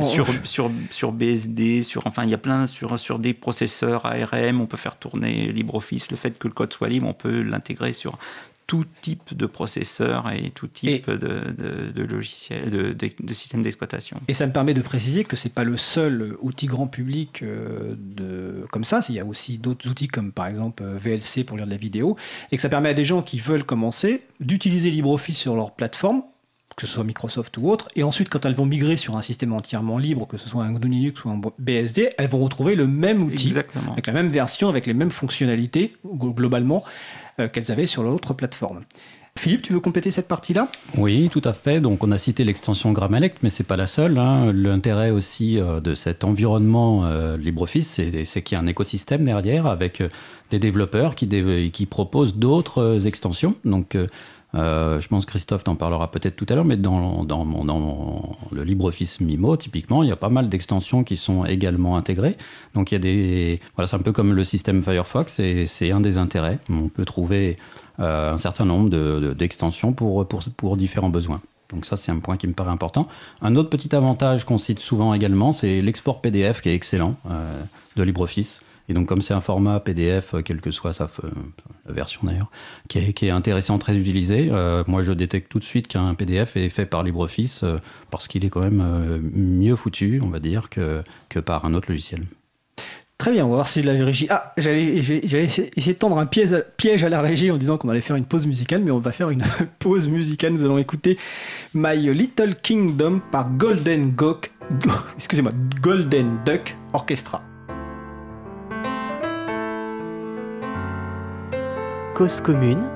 F: sur, sur, sur, BSD, sur, enfin, il y a plein sur, sur des processeurs ARM, on peut faire tourner LibreOffice. Le fait que le code soit libre, on peut l'intégrer sur tout type de processeur et tout type de, de, logiciel, de, de, système d'exploitation.
A: Et ça me permet de préciser que ce n'est pas le seul outil grand public euh, de, comme ça. Il y a aussi d'autres outils comme par exemple euh, VLC pour lire de la vidéo. Et que ça permet à des gens qui veulent commencer d'utiliser LibreOffice sur leur plateforme que ce soit Microsoft ou autre, et ensuite quand elles vont migrer sur un système entièrement libre, que ce soit un GNU Linux ou un BSD, elles vont retrouver le même outil, avec la même version, avec les mêmes fonctionnalités globalement euh, qu'elles avaient sur l'autre plateforme. Philippe, tu veux compléter cette partie-là?
G: Oui, tout à fait. Donc, on a cité l'extension Grammalect, mais c'est pas la seule. Hein. L'intérêt aussi euh, de cet environnement euh, LibreOffice, c'est qu'il y a un écosystème derrière avec des développeurs qui, qui proposent d'autres extensions. Donc, euh, je pense Christophe t'en parlera peut-être tout à l'heure, mais dans, dans, le LibreOffice Mimo, typiquement, il y a pas mal d'extensions qui sont également intégrées. Donc il y a des, voilà, c'est un peu comme le système Firefox, et c'est un des intérêts. On peut trouver euh, un certain nombre d'extensions pour, pour, pour différents besoins. Donc ça, c'est un point qui me paraît important. Un autre petit avantage qu'on cite souvent également, c'est l'export PDF qui est excellent euh, de LibreOffice. Et donc, comme c'est un format PDF, euh, quelle que soit sa version d'ailleurs, qui est, intéressant, très utilisé, euh, moi je détecte tout de suite qu'un PDF est fait par LibreOffice euh, parce qu'il est quand même mieux foutu, on va dire, que, que par un autre logiciel.
A: Très bien, on va voir si la régie. Ah, j'allais essayer de tendre un piège à, piège à la régie en disant qu'on allait faire une pause musicale, mais on va faire une <laughs> pause musicale. Nous allons écouter My Little Kingdom par Golden Gok. <laughs> Excusez-moi, Golden Duck Orchestra.
H: Cause commune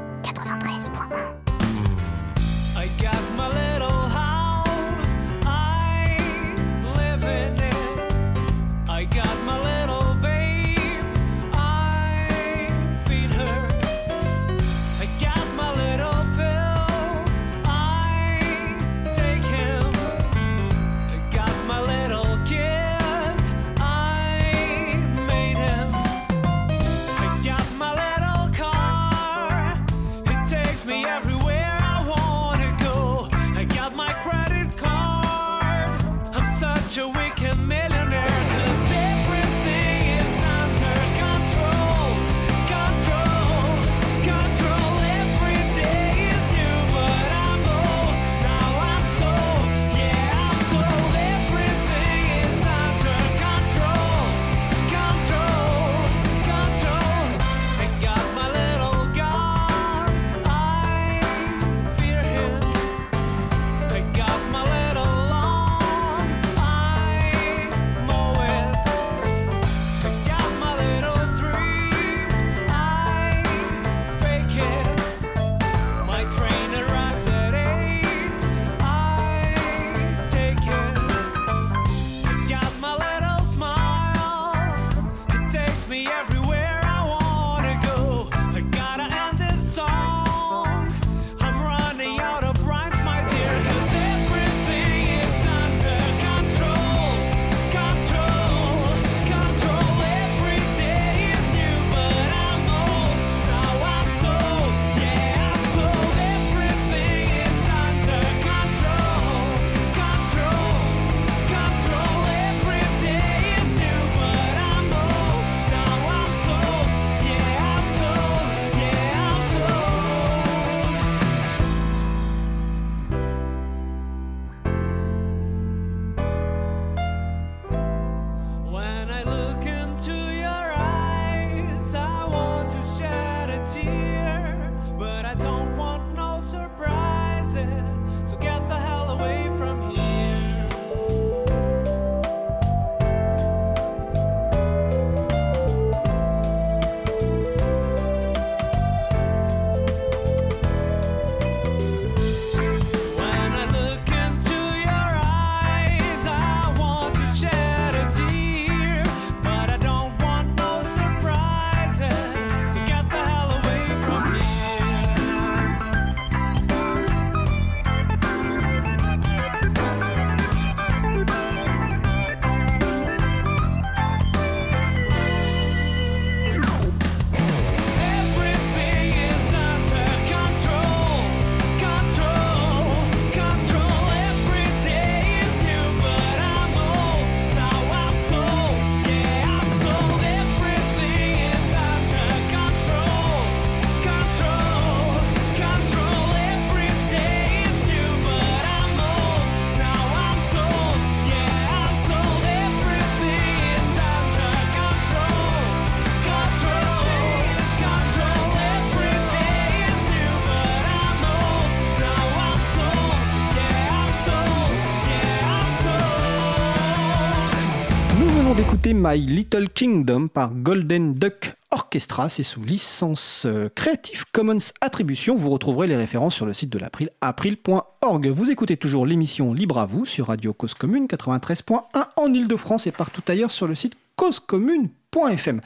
A: My Little Kingdom par Golden Duck Orchestra. C'est sous licence euh, Creative Commons Attribution. Vous retrouverez les références sur le site de l'April, april.org. Vous écoutez toujours l'émission Libre à vous sur Radio Cause Commune 93.1 en Ile-de-France et partout ailleurs sur le site causecommune.fm.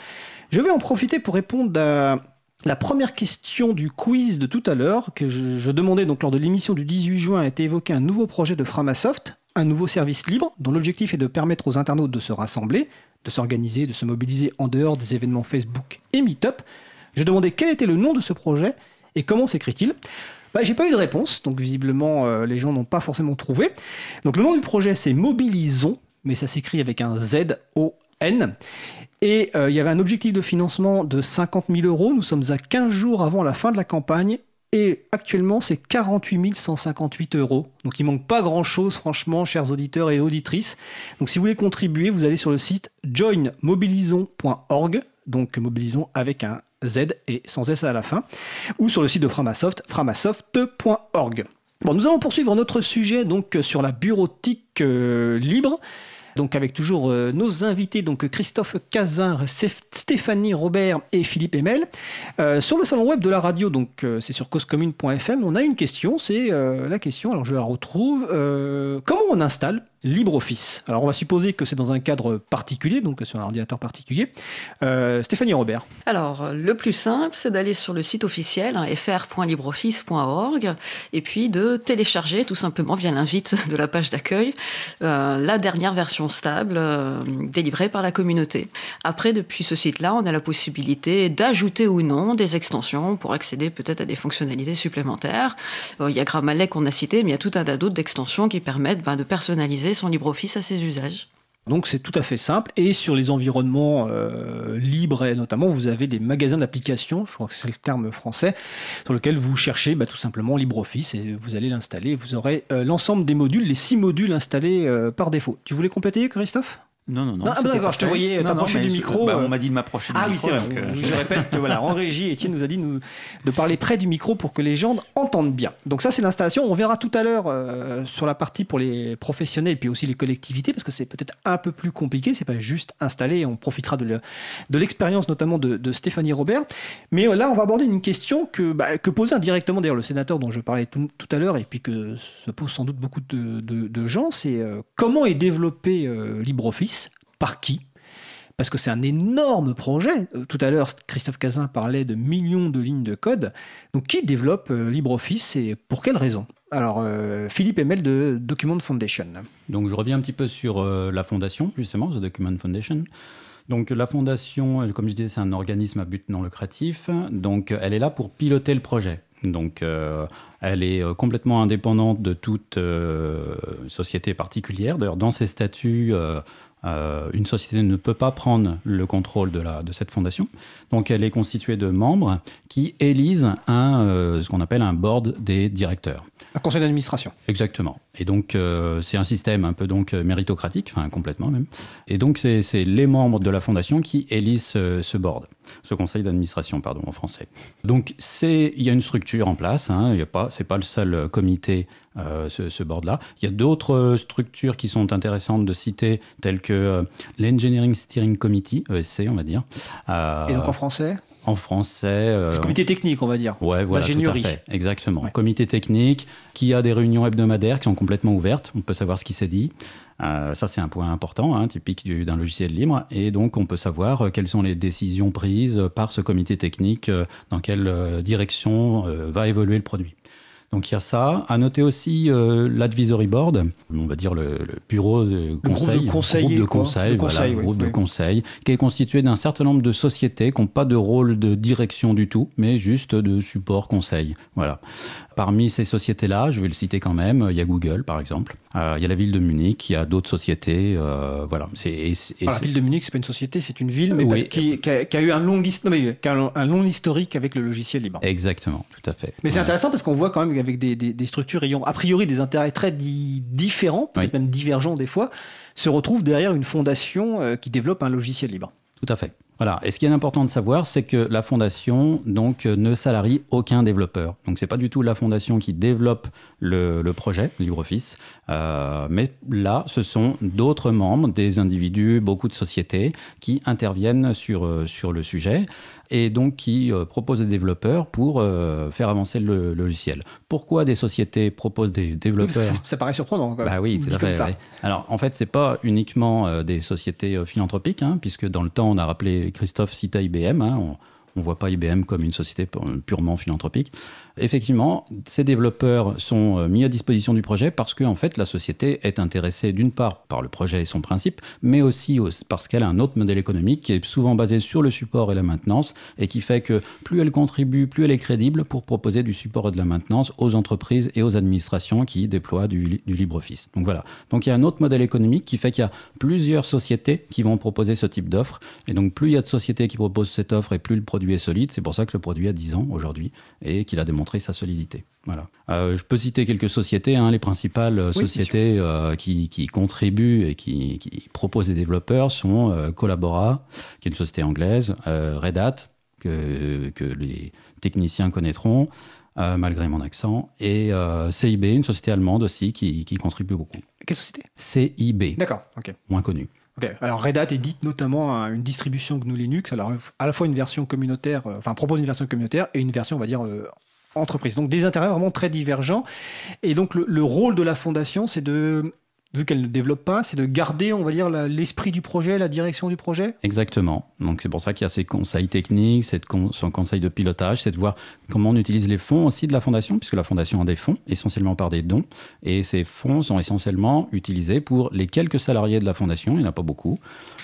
A: Je vais en profiter pour répondre à la première question du quiz de tout à l'heure, que je, je demandais donc lors de l'émission du 18 juin, a été évoqué un nouveau projet de Framasoft, un nouveau service libre dont l'objectif est de permettre aux internautes de se rassembler, de s'organiser, de se mobiliser en dehors des événements Facebook et Meetup. J'ai demandé quel était le nom de ce projet et comment s'écrit-il. Bah, j'ai pas eu de réponse, donc visiblement euh, les gens n'ont pas forcément trouvé. Donc le nom du projet c'est Mobilisons, mais ça s'écrit avec un Z-O-N. Et euh, il y avait un objectif de financement de 50 000 euros. Nous sommes à 15 jours avant la fin de la campagne. Et actuellement, c'est 48 158 euros. Donc il manque pas grand-chose, franchement, chers auditeurs et auditrices. Donc si vous voulez contribuer, vous allez sur le site joinmobilisons.org. Donc mobilisons avec un Z et sans S à la fin. Ou sur le site de Framasoft, framasoft.org. Bon, nous allons poursuivre notre sujet donc sur la bureautique euh, libre donc avec toujours euh, nos invités, donc Christophe Cazin, Stéphanie Robert et Philippe Emel. Euh, sur le salon web de la radio, donc euh, c'est sur causecommune.fm, on a une question, c'est la question, alors je la retrouve, comment on installe LibreOffice. Alors on va supposer que c'est dans un cadre particulier, donc sur un ordinateur particulier. Euh, Stéphanie Robert.
E: Alors le plus simple, c'est d'aller sur le site officiel hein, fr.libreoffice.org et puis de télécharger tout simplement via l'invite de la page d'accueil euh, la dernière version stable euh, délivrée par la communauté. Après, depuis ce site-là, on a la possibilité d'ajouter ou non des extensions pour accéder peut-être à des fonctionnalités supplémentaires. il y a Grammarly qu'on a cité, mais il y a tout un tas d'autres d'extensions qui permettent ben, de personnaliser son LibreOffice à ses usages.
A: Donc c'est tout à fait simple. Et sur les environnements euh, libres, notamment, vous avez des magasins d'applications, je crois que c'est le terme français, sur lequel vous cherchez bah, tout simplement LibreOffice et vous allez l'installer. Vous aurez euh, l'ensemble des modules, les six modules installés euh, par défaut. Tu voulais compléter, Christophe?
F: Non, non, non.
A: Ah, d'accord, je te voyais t'approcher du micro.
F: Bah, on m'a dit de m'approcher du
A: micro.
F: Ah oui,
A: c'est vrai. je <laughs> répète, voilà, en régie, Étienne nous a dit de parler près du micro pour que les gens entendent bien. Donc ça, c'est l'installation. On verra tout à l'heure euh, sur la partie pour les professionnels et puis aussi les collectivités, parce que c'est peut-être un peu plus compliqué. C'est pas juste installer. On profitera de l'expérience notamment de, Stéphanie Robert. Mais euh, là, on va aborder une question que, bah, que posait indirectement d'ailleurs le sénateur dont je parlais tout, à l'heure et puis que se pose sans doute beaucoup de, gens. C'est euh, comment est développé LibreOffice? Par qui? Parce que c'est un énorme projet. Euh, tout à l'heure, Christophe Cazin parlait de millions de lignes de code. Donc, qui développe euh, LibreOffice et pour quelles raisons Alors, euh, Philippe Emel de Document Foundation.
G: Donc, je reviens un petit peu sur la fondation, justement, The Document Foundation. Donc, la fondation, comme je disais, c'est un organisme à but non lucratif. Donc, elle est là pour piloter le projet. Donc, elle est complètement indépendante de toute société particulière. D'ailleurs, dans ses statuts, une société ne peut pas prendre le contrôle de cette fondation. Donc elle est constituée de membres qui élisent un, euh, ce qu'on appelle un board des directeurs.
A: Un conseil d'administration.
G: Exactement. Et donc euh, c'est un système un peu donc méritocratique, enfin complètement même. Et donc c'est les membres de la fondation qui élisent ce, board, ce conseil d'administration, pardon, en français. Donc il y a une structure en place. Hein, y a pas, le seul comité euh, ce, board-là. Il y a d'autres structures qui sont intéressantes de citer, telles que euh, l'Engineering Steering Committee, ESC, on va dire.
A: Euh, Et donc en français
G: en français.
A: comité technique, on va dire.
G: Ouais, voilà, tout à fait. Exactement. Comité technique qui a des réunions hebdomadaires qui sont complètement ouvertes. On peut savoir ce qui s'est dit. ça, c'est un point important, hein, typique d'un logiciel libre. Et donc, on peut savoir quelles sont les décisions prises par ce comité technique, dans quelle direction va évoluer le produit. Donc il y a ça. À noter aussi euh, l'advisory board, on va dire le, bureau de conseil,
A: groupe de conseil,
G: de conseil, groupe de conseil, qui est constitué d'un certain nombre de sociétés qui n'ont pas de rôle de direction du tout, mais juste de support conseil. Voilà. Parmi ces sociétés-là, je vais le citer quand même, il y a Google par exemple, euh, il y a la ville de Munich, il y a d'autres sociétés, euh, voilà.
A: La ville de Munich, c'est pas une société, c'est une ville, mais parce qui, a, eu un long, un long historique avec le logiciel libre.
G: Exactement, tout à fait.
A: Mais c'est intéressant parce qu'on voit quand même avec des, des, structures ayant a priori des intérêts très différents, peut-être même divergents des fois, se retrouvent derrière une fondation euh, qui développe un logiciel libre.
G: Tout à fait. Voilà. Et ce qui est important de savoir, c'est que la fondation donc ne salarie aucun développeur. Donc c'est pas du tout la fondation qui développe le, projet LibreOffice, euh, mais là, ce sont d'autres membres, des individus, beaucoup de sociétés qui interviennent sur euh, sur le sujet et donc qui euh, proposent des développeurs pour faire avancer le, logiciel. Pourquoi des sociétés proposent des développeurs
A: ça, paraît surprenant.
G: Bah oui, tout à fait. Alors en fait, c'est pas uniquement des sociétés philanthropiques, hein, puisque dans le temps, on a rappelé Christophe cita IBM. Hein, on, on ne voit pas IBM comme une société purement philanthropique. Effectivement, ces développeurs sont euh, mis à disposition du projet parce que en fait, la société est intéressée d'une part par le projet et son principe, mais aussi parce qu'elle a un autre modèle économique qui est souvent basé sur le support et la maintenance et qui fait que plus elle contribue, plus elle est crédible pour proposer du support et de la maintenance aux entreprises et aux administrations qui déploient du, du LibreOffice. Donc voilà. Donc il y a un autre modèle économique qui fait qu'il y a plusieurs sociétés qui vont proposer ce type d'offre. Et donc plus il y a de sociétés qui proposent cette offre et plus le produit est solide. C'est pour ça que le produit a 10 ans aujourd'hui et qu'il a démontré sa solidité. Voilà. Euh, je peux citer quelques sociétés, hein, les principales euh, sociétés euh, qui, contribuent et qui, proposent des développeurs sont Collabora, qui est une société anglaise, Red Hat, que, que les techniciens connaîtront, malgré mon accent, et CIB, une société allemande aussi qui, contribue beaucoup.
A: Quelle société?
G: CIB.
A: D'accord, ok.
G: Moins connue.
A: Alors Red Hat édite notamment une distribution GNU Linux, alors à la fois une version communautaire, enfin propose une version communautaire et une version, on va dire, entreprise. Donc des intérêts vraiment très divergents. Et donc le, rôle de la fondation, c'est de vu qu'elle ne développe pas, c'est de garder, on va dire, l'esprit du projet, la direction du projet?
G: Exactement. Donc c'est pour ça qu'il y a ces conseils techniques, son conseil de pilotage, c'est de voir comment on utilise les fonds aussi de la fondation, puisque la fondation a des fonds, essentiellement par des dons, et ces fonds sont essentiellement utilisés pour les quelques salariés de la fondation, il n'y en a pas beaucoup,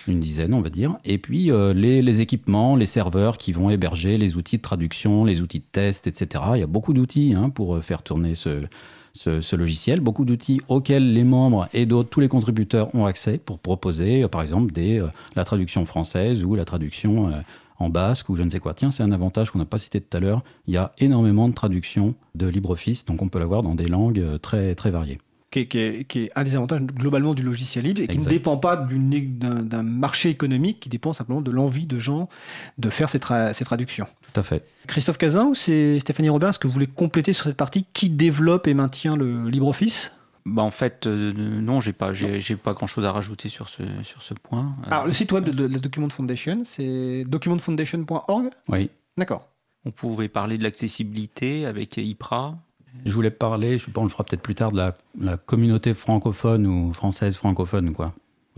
G: une dizaine on va dire, et puis euh, les, équipements, les serveurs qui vont héberger les outils de traduction, les outils de test, etc. Il y a beaucoup d'outils hein, pour euh, faire tourner ce logiciel, beaucoup d'outils auxquels les membres et d'autres, tous les contributeurs ont accès pour proposer, euh, par exemple, des, la traduction française ou la traduction en basque ou je ne sais quoi. Tiens, c'est un avantage qu'on n'a pas cité tout à l'heure. Il y a énormément de traductions de LibreOffice, donc on peut l'avoir dans des langues très, très variées
A: qui est, un des avantages globalement du logiciel libre et qui ne dépend pas d'un marché économique, qui dépend simplement de l'envie de gens de faire ces, traductions.
G: Tout à fait.
A: Christophe Cazin ou c'est Stéphanie Robert, est-ce que vous voulez compléter sur cette partie qui développe et maintient le LibreOffice?
F: Bah en fait, euh, non, j'ai pas, j'ai, pas grand chose à rajouter sur ce, sur ce point.
A: Alors, le site web de, la Document Foundation, c'est documentfoundation.org
G: Oui.
A: D'accord.
F: On pouvait parler de l'accessibilité avec IPRA,
G: je voulais parler, je sais pas, on le fera peut-être plus tard, de la, communauté francophone ou française francophone, quoi.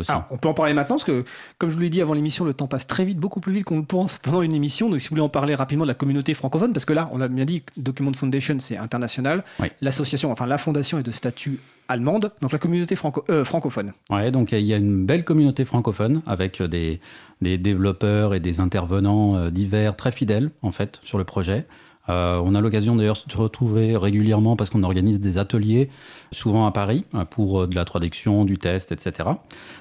A: Alors, on peut en parler maintenant parce que, comme je vous l'ai dit avant l'émission, le temps passe très vite, beaucoup plus vite qu'on le pense pendant une émission. Donc, si vous voulez en parler rapidement de la communauté francophone, parce que là, on l'a bien dit, Document Foundation, c'est international. L'association, enfin la fondation est de statut allemande, donc la communauté franco euh, francophone.
G: Ouais, donc il y a une belle communauté francophone avec des, des développeurs et des intervenants euh, divers très fidèles en fait sur le projet. Euh, on a l'occasion d'ailleurs de se retrouver régulièrement parce qu'on organise des ateliers, souvent à Paris, euh, pour euh, de la traduction, du test, etc.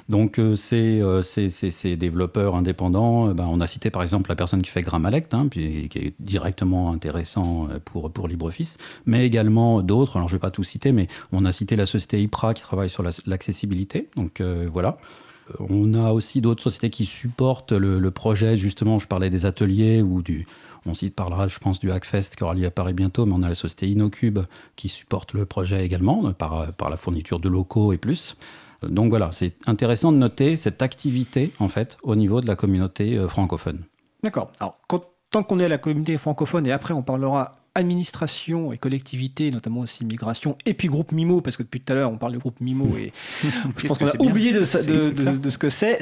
G: Donc ces, ces, développeurs indépendants, ben, on a cité par exemple la personne qui fait Grammalect, hein, qui est directement intéressant pour, pour LibreOffice, mais également d'autres, alors je ne vais pas tout citer, mais on a cité la société IPRA qui travaille sur l'accessibilité. donc voilà. On a aussi d'autres sociétés qui supportent le, projet, justement, je parlais des ateliers ou du, on s'y parlera, je pense, du Hackfest qui aura lieu à Paris bientôt, mais on a la société Inocube qui supporte le projet également par, par la fourniture de locaux et plus. Donc voilà, c'est intéressant de noter cette activité en fait au niveau de la communauté euh, francophone.
A: D'accord. Alors, tant qu'on est à la communauté francophone et après on parlera administration et collectivité, notamment aussi migration, et puis groupe MIMO, parce que depuis tout à l'heure on parle du groupe MIMO et <laughs> je pense qu'on a oublié de, de, ce que c'est.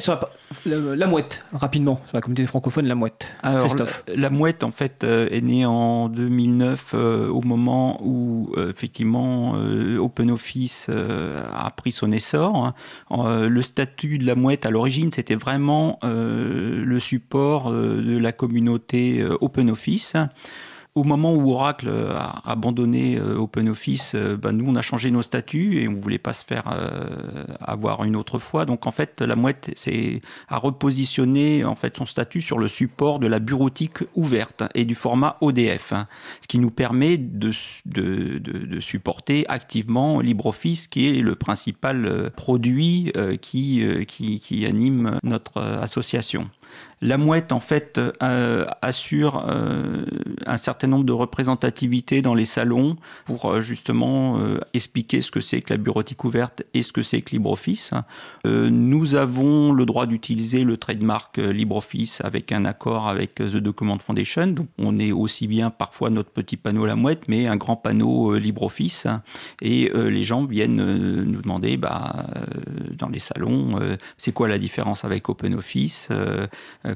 A: La, la, mouette, rapidement, sur la communauté francophone, la mouette. Christophe.
F: La, mouette, en fait, euh, est née en 2009, euh, au moment où, euh, effectivement, OpenOffice a pris son essor. Hein. le statut de la mouette, à l'origine, c'était vraiment le support de la communauté OpenOffice. Au moment où Oracle a abandonné euh, OpenOffice, euh, bah, nous, on a changé nos statuts et on ne voulait pas se faire euh, avoir une autre fois. Donc, en fait, la mouette a repositionné en fait, son statut sur le support de la bureautique ouverte et du format ODF, hein, ce qui nous permet de, supporter activement LibreOffice, qui est le principal produit qui anime notre association. La mouette, en fait, euh, assure euh, un certain nombre de représentativités dans les salons pour euh, justement expliquer ce que c'est que la bureautique ouverte et ce que c'est que LibreOffice. nous avons le droit d'utiliser le trademark LibreOffice avec un accord avec The Document Foundation. Donc, on est aussi bien parfois notre petit panneau La Mouette, mais un grand panneau LibreOffice. Et les gens viennent nous demander, bah, dans les salons, c'est quoi la différence avec OpenOffice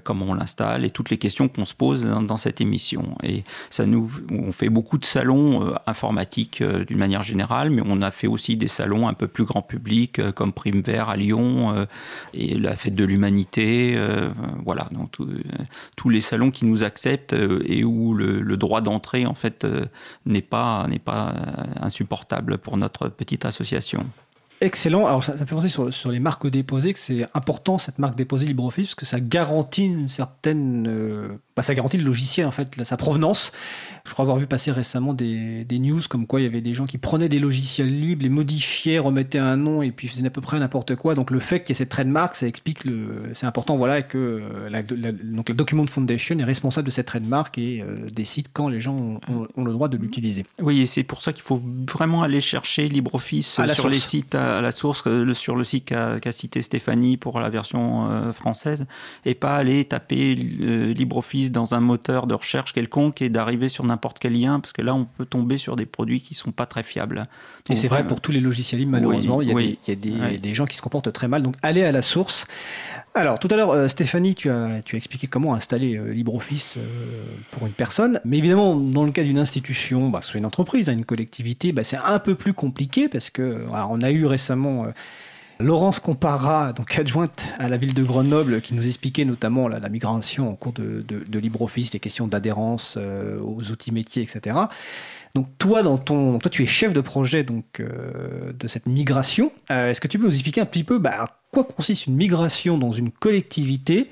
F: comment on l'installe et toutes les questions qu'on se pose dans, cette émission. Et ça nous, on fait beaucoup de salons euh, informatiques euh, d'une manière générale, mais on a fait aussi des salons un peu plus grand public comme Prime Vert à Lyon et la Fête de l'Humanité. voilà, donc tous les salons qui nous acceptent et où le, droit d'entrée en fait n'est pas n'est pas insupportable pour notre petite association.
A: Excellent. Alors, ça, fait penser sur, sur, les marques déposées que c'est important cette marque déposée LibreOffice parce que ça garantit une certaine. Euh, bah, ça garantit le logiciel, en fait, sa provenance. Je crois avoir vu passer récemment des, des, news comme quoi il y avait des gens qui prenaient des logiciels libres, les modifiaient, remettaient un nom et puis faisaient à peu près n'importe quoi. Donc, le fait qu'il y ait cette trademark, ça explique le. C'est important, voilà, que euh, la, donc, la Document Foundation est responsable de cette trademark et euh, décide quand les gens ont, ont, le droit de l'utiliser.
F: Oui, et c'est pour ça qu'il faut vraiment aller chercher LibreOffice sur les sites à la source euh, sur le site qu'a cité Stéphanie pour la version euh, française et pas aller taper LibreOffice dans un moteur de recherche quelconque et d'arriver sur n'importe quel lien parce que là on peut tomber sur des produits qui sont pas très fiables.
A: et c'est vrai pour tous les logiciels libres malheureusement il y a, des, des, gens qui se comportent très mal donc allez à la source. Alors tout à l'heure Stéphanie tu as, tu as expliqué comment installer LibreOffice pour une personne mais évidemment dans le cas d'une institution, bah, soit une entreprise, hein, une collectivité, bah, c'est un peu plus compliqué parce que alors, on a eu récemment euh, Laurence Compara, donc adjointe à la ville de Grenoble, qui nous expliquait notamment la, migration en cours de, LibreOffice, les questions d'adhérence euh, aux outils métiers, etc. Donc toi, dans ton, toi, tu es chef de projet donc euh, de cette migration. Est-ce que tu peux nous expliquer un petit peu bah, quoi consiste une migration dans une collectivité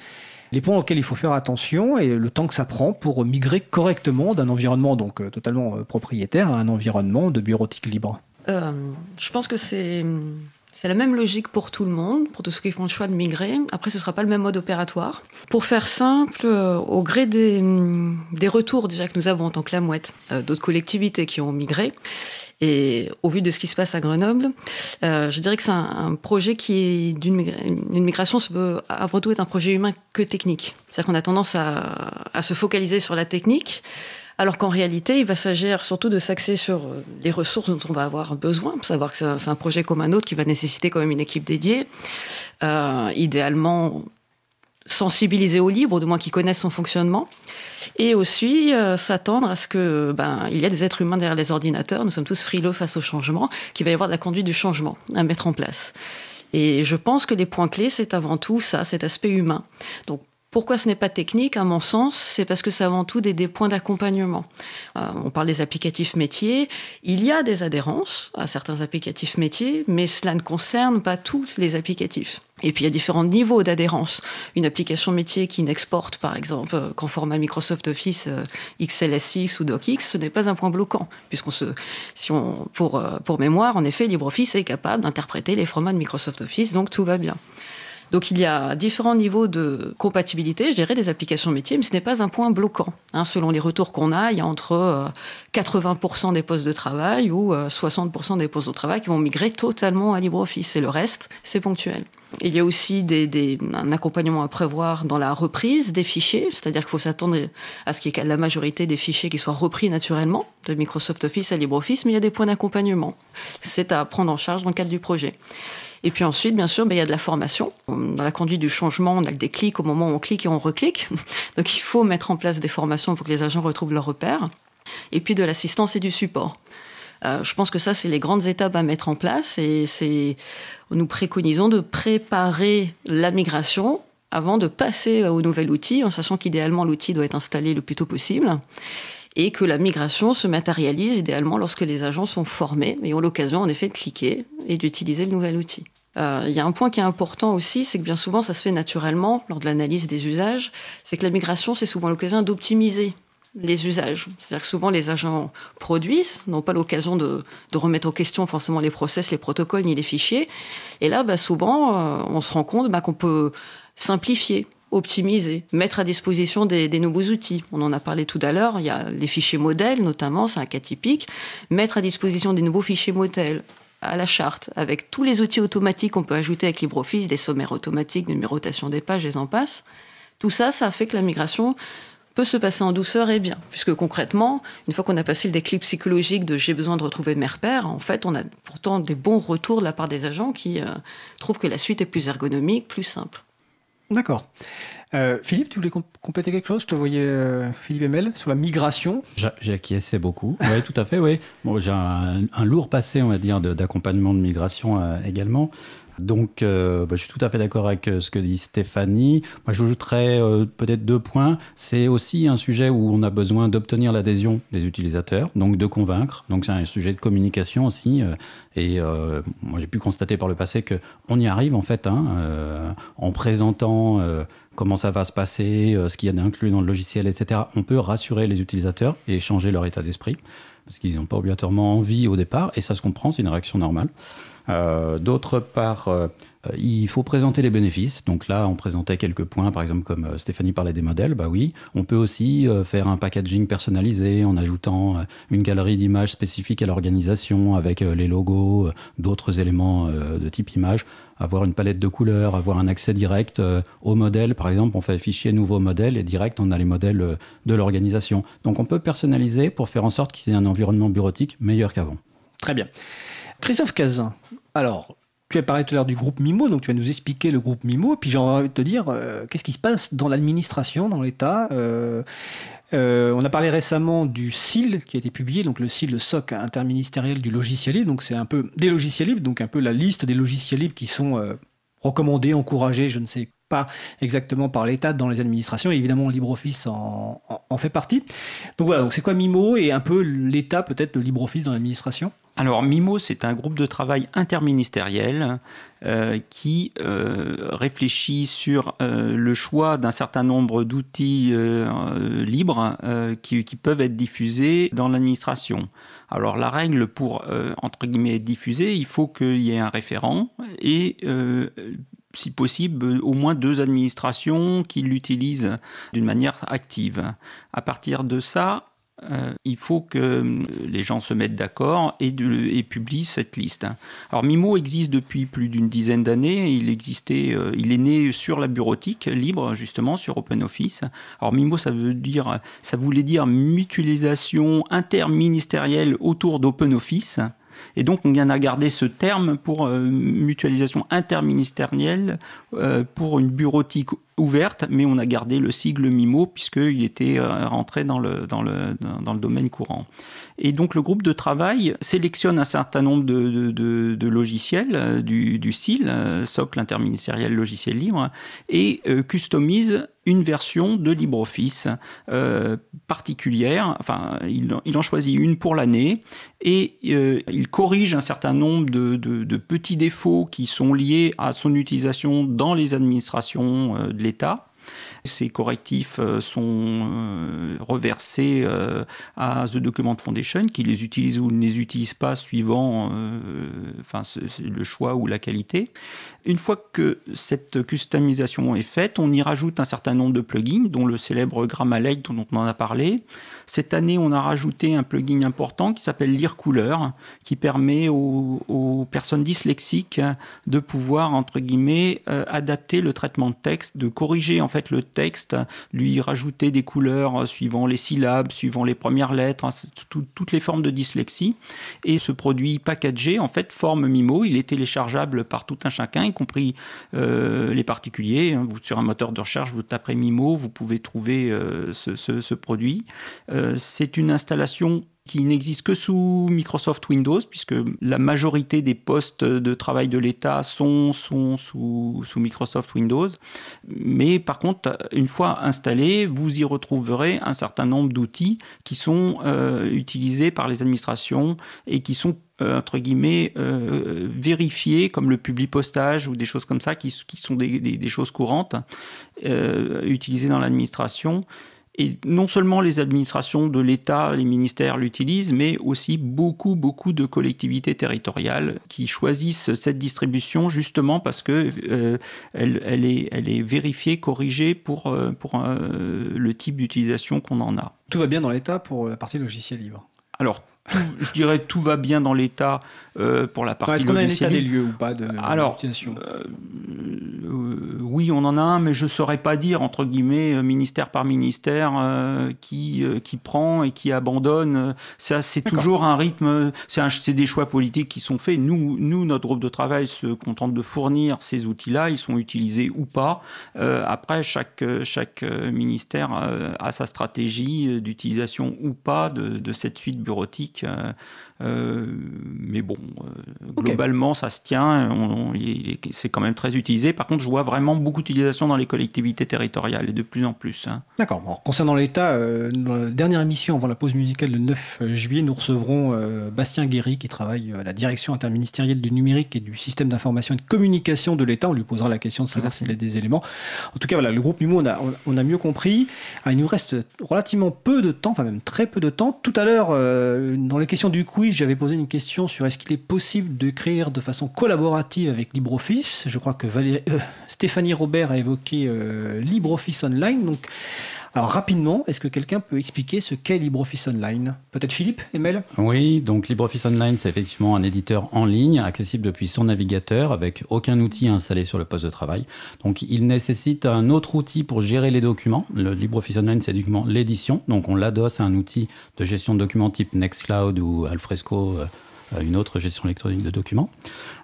A: les points auxquels il faut faire attention et le temps que ça prend pour migrer correctement d'un environnement donc totalement propriétaire à un environnement de bureautique libre?
E: Euh, je pense que c'est c'est la même logique pour tout le monde, pour tous ceux qui font le choix de migrer. Après, ce ne sera pas le même mode opératoire. Pour faire simple, euh, au gré des, des, retours déjà que nous avons en tant que la mouette, euh, d'autres collectivités qui ont migré, et au vu de ce qui se passe à Grenoble, je dirais que c'est un, projet qui d'une migration se veut avant tout être un projet humain que technique. C'est-à-dire qu'on a tendance à, à se focaliser sur la technique, alors qu'en réalité, il va s'agir surtout de s'axer sur euh, les ressources dont on va avoir besoin, pour savoir que c'est un projet comme un autre qui va nécessiter quand même une équipe dédiée, euh, idéalement sensibilisée au libre, du moins qui connaissent son fonctionnement, et aussi euh, s'attendre à ce que ben il y a des êtres humains derrière les ordinateurs. Nous sommes tous frileux face au changement, qu'il va y avoir de la conduite du changement à mettre en place. Et je pense que les points clés, c'est avant tout ça, cet aspect humain. Donc pourquoi ce n'est pas technique, à mon sens C'est parce que c'est avant tout des, points d'accompagnement. Euh, on parle des applicatifs métiers. Il y a des adhérences à certains applicatifs métiers, mais cela ne concerne pas tous les applicatifs. Et puis il y a différents niveaux d'adhérence. Une application métier qui n'exporte, par exemple, euh, qu'en format Microsoft Office euh, XLSX ou DocX, ce n'est pas un point bloquant, puisqu'on se, si on, pour, pour mémoire, en effet, LibreOffice est capable d'interpréter les formats de Microsoft Office, donc tout va bien. Donc il y a différents niveaux de compatibilité, je dirais, des applications métiers, mais ce n'est pas un point bloquant. Hein. selon les retours qu'on a, il y a entre 80% euh, des postes de travail ou 60% euh, des postes de travail qui vont migrer totalement à LibreOffice, et le reste, c'est ponctuel. Il y a aussi des, un accompagnement à prévoir dans la reprise des fichiers, c'est-à-dire qu'il faut s'attendre à ce qu'il y ait la majorité des fichiers qui soient repris naturellement de Microsoft Office à LibreOffice, mais il y a des points d'accompagnement. C'est à prendre en charge dans le cadre du projet. Et puis ensuite, bien sûr, ben, il y a de la formation. Dans la conduite du changement, on a des clics au moment où on clique et on reclique. <laughs> Donc il faut mettre en place des formations pour que les agents retrouvent leurs repères. Et puis de l'assistance et du support. Euh, je pense que ça, c'est les grandes étapes à mettre en place et c'est, nous préconisons de préparer la migration avant de passer au nouvel outil, en sachant qu'idéalement l'outil doit être installé le plus tôt possible et que la migration se matérialise idéalement lorsque les agents sont formés et ont l'occasion en effet de cliquer et d'utiliser le nouvel outil. Euh, il y a un point qui est important aussi, c'est que bien souvent ça se fait naturellement lors de l'analyse des usages, c'est que la migration c'est souvent l'occasion d'optimiser les usages. C'est-à-dire que souvent les agents produisent, n'ont pas l'occasion de, remettre en question forcément les process, les protocoles ni les fichiers. Et là, bah, souvent, euh, on se rend compte bah, qu'on peut simplifier optimiser, mettre à disposition des, nouveaux outils. On en a parlé tout à l'heure, il y a les fichiers modèles notamment, c'est un cas typique. Mettre à disposition des nouveaux fichiers modèles à la charte, avec tous les outils automatiques qu'on peut ajouter avec LibreOffice, des sommaires automatiques, numérotation des pages, et en passe. Tout ça, ça fait que la migration peut se passer en douceur et bien, puisque concrètement, une fois qu'on a passé le déclic psychologique de j'ai besoin de retrouver mes repères, en fait, on a pourtant des bons retours de la part des agents qui euh, trouvent que la suite est plus ergonomique, plus simple.
A: D'accord. Euh, Philippe, tu voulais compléter quelque chose? Je te voyais, euh, Philippe Emel, sur la migration.
G: J'ai acquiescé beaucoup. Oui, tout à fait, oui. J'ai un, lourd passé, on va dire, d'accompagnement de, migration également. Donc, euh, bah, je suis tout à fait d'accord avec euh, ce que dit Stéphanie. Moi, j'ajouterais euh, peut-être deux points. C'est aussi un sujet où on a besoin d'obtenir l'adhésion des utilisateurs, donc de convaincre. Donc, c'est un sujet de communication aussi. et moi, j'ai pu constater par le passé que on y arrive en fait, hein, en présentant comment ça va se passer, ce qu'il y a d'inclus dans le logiciel, etc. On peut rassurer les utilisateurs et changer leur état d'esprit parce qu'ils n'ont pas obligatoirement envie au départ, et ça se comprend, c'est une réaction normale. Euh, d'autre part, euh, il faut présenter les bénéfices. Donc là, on présentait quelques points, par exemple, comme euh, Stéphanie parlait des modèles. Bah oui, on peut aussi faire un packaging personnalisé en ajoutant une galerie d'images spécifiques à l'organisation avec les logos, d'autres éléments de type image, avoir une palette de couleurs, avoir un accès direct aux modèles. Par exemple, on fait fichier nouveau modèle et direct, on a les modèles de l'organisation. Donc on peut personnaliser pour faire en sorte qu'il y ait un environnement bureautique meilleur qu'avant.
A: Très bien. Christophe Cazin, alors, tu as parlé tout à l'heure du groupe MIMO, donc tu vas nous expliquer le groupe MIMO, et puis j'ai envie de te dire, euh, qu'est-ce qui se passe dans l'administration, dans l'État euh, euh, on a parlé récemment du SIL qui a été publié, donc le SIL, le SOC interministériel du logiciel libre, donc c'est un peu des logiciels libres, donc un peu la liste des logiciels libres qui sont recommandés, encouragés, je ne sais pas exactement par l'État dans les administrations, et évidemment LibreOffice en, fait partie. Donc voilà, c'est quoi MIMO et un peu l'État peut-être de LibreOffice dans l'administration?
F: Alors MIMO, c'est un groupe de travail interministériel euh, qui euh, réfléchit sur euh, le choix d'un certain nombre d'outils libres qui, peuvent être diffusés dans l'administration. Alors la règle pour, entre guillemets, être diffusé, il faut qu'il y ait un référent et si possible, au moins deux administrations qui l'utilisent d'une manière active. À partir de ça, euh, il faut que euh, les gens se mettent d'accord et, publient cette liste. Alors Mimo existe depuis plus d'une dizaine d'années. Il existait, euh, il est né sur la bureautique libre justement sur OpenOffice. Alors Mimo, ça veut dire, ça voulait dire mutualisation interministérielle autour d'OpenOffice. Et donc, on vient à garder ce terme pour mutualisation interministérielle pour une bureautique ouverte, mais on a gardé le sigle MIMO puisqu'il était euh, rentré dans le, dans, le, dans le domaine courant. Et donc le groupe de travail sélectionne un certain nombre de, de, logiciels euh, du, du SIL, euh, socle interministériel logiciel libre, et customise une version de LibreOffice particulière. Enfin, il, en choisit une pour l'année et il corrige un certain nombre de, de, petits défauts qui sont liés à son utilisation dans les administrations de Ces correctifs euh, sont euh, reversés euh, à The Document Foundation qui les utilise ou ne les utilise pas suivant le choix ou la qualité. Une fois que cette customisation est faite, on y rajoute un certain nombre de plugins, dont le célèbre Grammarly dont on en a parlé. Cette année, on a rajouté un plugin important qui s'appelle Lire Couleur, qui permet aux, personnes dyslexiques de pouvoir, entre guillemets, adapter le traitement de texte, de corriger en fait le texte, lui rajouter des couleurs suivant les syllabes, suivant les premières lettres, hein, toutes les formes de dyslexie. Et ce produit packagé, en fait, forme Mimo. Il est téléchargeable par tout un chacun, y compris euh, les particuliers. Hein. Vous, sur un moteur de recherche, vous taperez Mimo, vous pouvez trouver euh, ce, produit. Euh, c'est une installation qui n'existe que sous Microsoft Windows, puisque la majorité des postes de travail de l'État sont, sont sous, sous, Microsoft Windows. Mais par contre, une fois installé, vous y retrouverez un certain nombre d'outils qui sont euh, utilisés par les administrations et qui sont euh, entre guillemets euh, vérifiés comme le public postage ou des choses comme ça qui, sont des choses courantes utilisées dans l'administration Et non seulement les administrations de l'État, les ministères l'utilisent, mais aussi beaucoup, beaucoup de collectivités territoriales qui choisissent cette distribution justement parce que euh, elle, est, elle est vérifiée, corrigée pour, euh, pour euh, le type d'utilisation qu'on en a.
A: Tout va bien dans l'État pour la partie logiciel libre?
F: Alors, je dirais tout va bien dans l'état euh, pour la partie.
A: Est-ce qu'on a un état des lieux ou pas de
F: Alors, euh, euh, oui, on en a un, mais je ne saurais pas dire entre guillemets ministère par ministère qui qui prend et qui abandonne. Ça, c'est toujours un rythme. C'est des choix politiques qui sont faits. Nous, nous, notre groupe de travail se contente de fournir ces outils-là. Ils sont utilisés ou pas. après, chaque chaque ministère a sa stratégie d'utilisation ou pas de, de cette suite bureautique euh, mais bon, euh, globalement, ça se tient. C'est quand même très utilisé. Par contre, je vois vraiment beaucoup d'utilisation dans les collectivités territoriales et de plus en plus. Hein.
A: D'accord. concernant l'État, dans la dernière émission avant la pause musicale le 9 juillet, nous recevrons Bastien Guéry qui travaille à la direction interministérielle du numérique et du système d'information et de communication de l'État. On lui posera la question de savoir s'il a des éléments. En tout cas, voilà, le groupe on a, on a mieux compris. Ah, il nous reste relativement peu de temps, enfin même très peu de temps. Tout à l'heure, dans les questions du quiz, j'avais posé une question sur est-ce qu'il est possible d'écrire de façon collaborative avec LibreOffice. Je crois que euh, Stéphanie Robert a évoqué euh, LibreOffice Online. Donc, alors rapidement, est-ce que quelqu'un peut expliquer ce qu'est LibreOffice Online? Peut-être Philippe, Emel?
G: Oui, donc LibreOffice Online, c'est effectivement un éditeur en ligne, accessible depuis son navigateur, avec aucun outil installé sur le poste de travail. Donc il nécessite un autre outil pour gérer les documents. Le LibreOffice Online, c'est uniquement l'édition. Donc on l'adosse à un outil de gestion de documents type Nextcloud ou Alfresco. Euh, une autre gestion électronique de documents.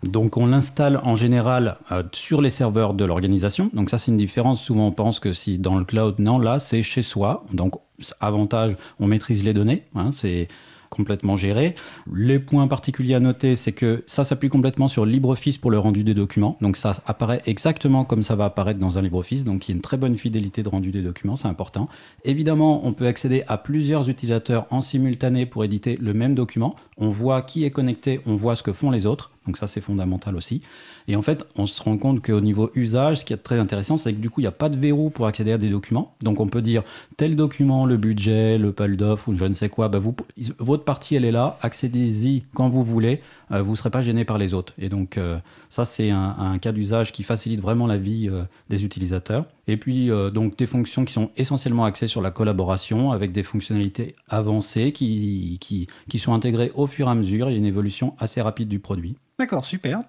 G: Donc on l'installe en général euh, sur les serveurs de l'organisation. Donc ça c'est une différence. Souvent on pense que si dans le cloud, non, là c'est chez soi. Donc avantage, on maîtrise les données. Hein, c'est complètement géré. Les points particuliers à noter, c'est que ça s'appuie complètement sur LibreOffice pour le rendu des documents. Donc ça apparaît exactement comme ça va apparaître dans un LibreOffice. Donc il y a une très bonne fidélité de rendu des documents, c'est important. Évidemment, on peut accéder à plusieurs utilisateurs en simultané pour éditer le même document. On voit qui est connecté, on voit ce que font les autres. Donc ça, c'est fondamental aussi. Et en fait, on se rend compte qu'au niveau usage, ce qui est très intéressant, c'est que du coup, il n'y a pas de verrou pour accéder à des documents. Donc on peut dire tel document, le budget, le pal d'offres ou je ne sais quoi, bah vous, votre partie, elle est là, accédez-y quand vous voulez, euh, vous ne serez pas gêné par les autres. Et donc euh, ça, c'est un, cas d'usage qui facilite vraiment la vie euh, des utilisateurs. Et puis, donc des fonctions qui sont essentiellement axées sur la collaboration avec des fonctionnalités avancées qui, qui, qui sont intégrées au fur et à mesure. Il y a une évolution assez rapide du produit.
A: D'accord, super.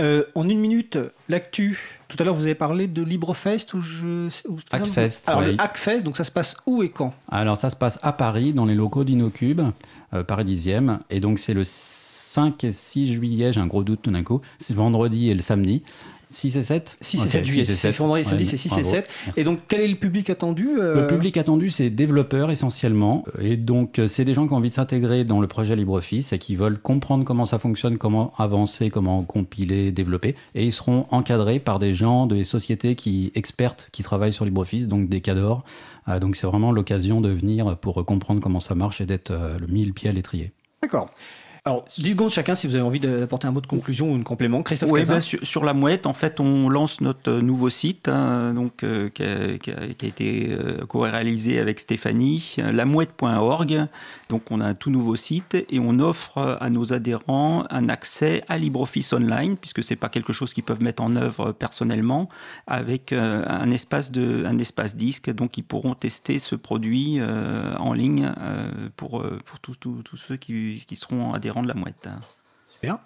A: Euh, en une minute, l'actu. Tout à l'heure, vous avez parlé de LibreFest ou je.
G: Hackfest.
A: Alors, le Hackfest, donc ça se passe où et quand?
G: Alors, ça se passe à Paris, dans les locaux d'Inocube, euh, Paris 10e. Et donc, c'est le 5 et 6 juillet, j'ai un gros doute tout d'un coup. C'est le vendredi et le samedi. 6 et 7
A: 6 et 7 juillet, c'est samedi, c'est 6 et 7. Et donc, quel est le public attendu
G: euh Le public attendu, c'est développeurs essentiellement. Et donc, euh, c'est des gens qui ont envie de s'intégrer dans le projet LibreOffice et qui veulent comprendre comment ça fonctionne, comment avancer, comment compiler, développer. Et ils seront encadrés par des gens, des sociétés qui expertes qui travaillent sur LibreOffice, donc des cadors. Euh, donc, c'est vraiment l'occasion de venir pour comprendre comment ça marche et d'être le mille pieds à l'étrier.
A: D'accord. Alors, 10 secondes chacun si vous avez envie d'apporter un mot de conclusion ou un complément. Christophe
F: Oui, bah, sur, la mouette, en fait, on lance notre euh, nouveau site hein, donc, euh, qui, a, été euh, co-réalisé avec Stéphanie, lamouette.org. Donc, on a un tout nouveau site et on offre à nos adhérents un accès à LibreOffice Online, puisque ce n'est pas quelque chose qu'ils peuvent mettre en œuvre personnellement, avec un, espace de, un espace disque. Donc, ils pourront tester ce produit en ligne pour, pour tous ceux qui, qui seront adhérents de la mouette.
A: Super.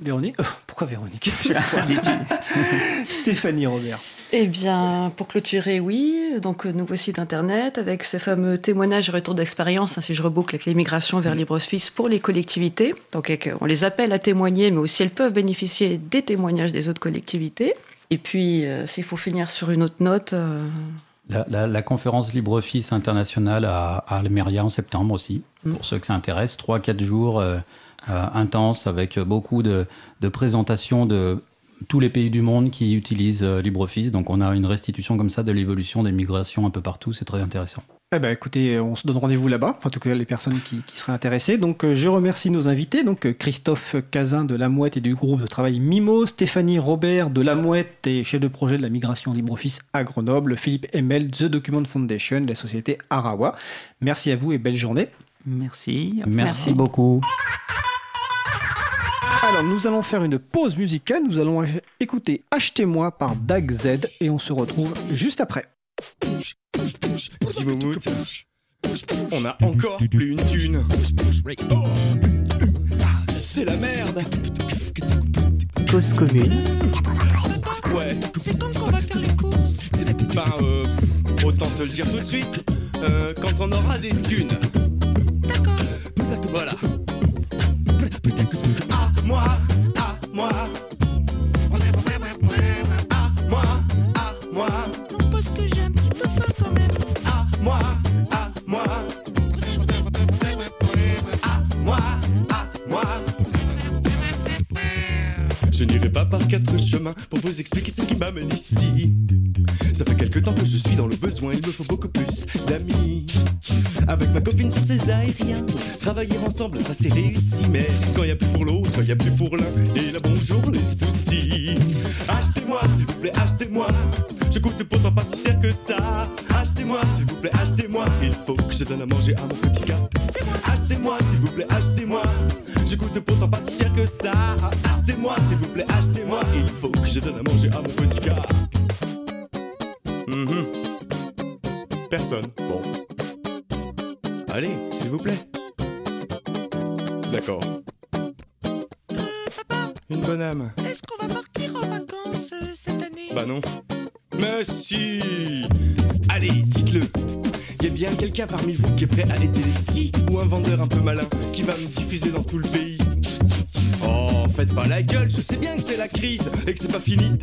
A: Véronique euh, Pourquoi Véronique <laughs> Stéphanie Robert.
E: Eh bien, pour clôturer, oui. Donc, euh, nouveau site internet avec ces fameux témoignages et retours d'expérience, hein, si je reboucle avec l'immigration vers LibreSuisse pour les collectivités. Donc, on les appelle à témoigner, mais aussi elles peuvent bénéficier des témoignages des autres collectivités. Et puis, euh, s'il faut finir sur une autre note.
G: La, conférence LibreOffice internationale à, à, Almeria en septembre aussi, mm. pour ceux que ça intéresse. 3-4 jours euh, euh, intenses avec beaucoup de, présentations de tous les pays du monde qui utilisent euh, LibreOffice. Donc on a une restitution comme ça de l'évolution des migrations un peu partout. C'est très intéressant.
A: Eh ben, écoutez, on se donne rendez-vous là-bas, en tout cas les personnes qui, seraient intéressées. Donc euh, je remercie nos invités, donc Christophe Cazin de La Mouette et du groupe de travail MIMO, Stéphanie Robert de La Mouette et chef de projet de la migration LibreOffice à Grenoble, Philippe Emel, The Document Foundation, la société Arawa. Merci à vous et belle journée.
F: Merci.
G: Merci, beaucoup.
A: Alors nous allons faire une pause musicale, nous allons écouter Achetez-moi par Dag Z et on se retrouve juste après.
H: On a encore plus une thune. Oh, c'est la merde.
B: Cause commune.
H: Ouais.
I: C'est quand qu'on va faire les courses
H: Ben, euh, autant te le dire tout de suite, euh, quand on aura des thunes. Voilà. À moi, à moi. À moi, à moi.
I: Non, parce que j'ai un petit peu faim quand même.
H: À moi, à moi. À moi, à moi. Je n'irai pas par quatre chemins pour vous expliquer ce qui m'amène ici. Ça fait quelque temps que je suis dans le besoin, il me faut beaucoup plus d'amis. Avec ma copine sur ces aériens, travailler ensemble, ça c'est réussi. Mais quand y a plus pour l'autre, y a plus pour l'un. Et là bonjour les soucis. Achetez-moi, s'il vous plaît, achetez-moi. Je coûte pourtant pas si cher que ça. Achetez-moi, s'il vous plaît, achetez-moi. Il faut que je donne à manger à mon petit gars. Achetez-moi, s'il vous plaît, achetez-moi. Je coûte pourtant pas si cher que ça. Achetez-moi, s'il vous plaît, achetez-moi. Il faut que je donne à manger à mon petit Personne. Bon. Allez, s'il vous plaît. D'accord. Une bonne âme.
I: Est-ce qu'on va partir en vacances euh, cette année?
H: Bah non. Mais si Allez, dites-le y a bien quelqu'un parmi vous qui est prêt à aider les petits Ou un vendeur un peu malin qui va me diffuser dans tout le pays? Oh, faites pas la gueule, je sais bien que c'est la crise et que c'est pas fini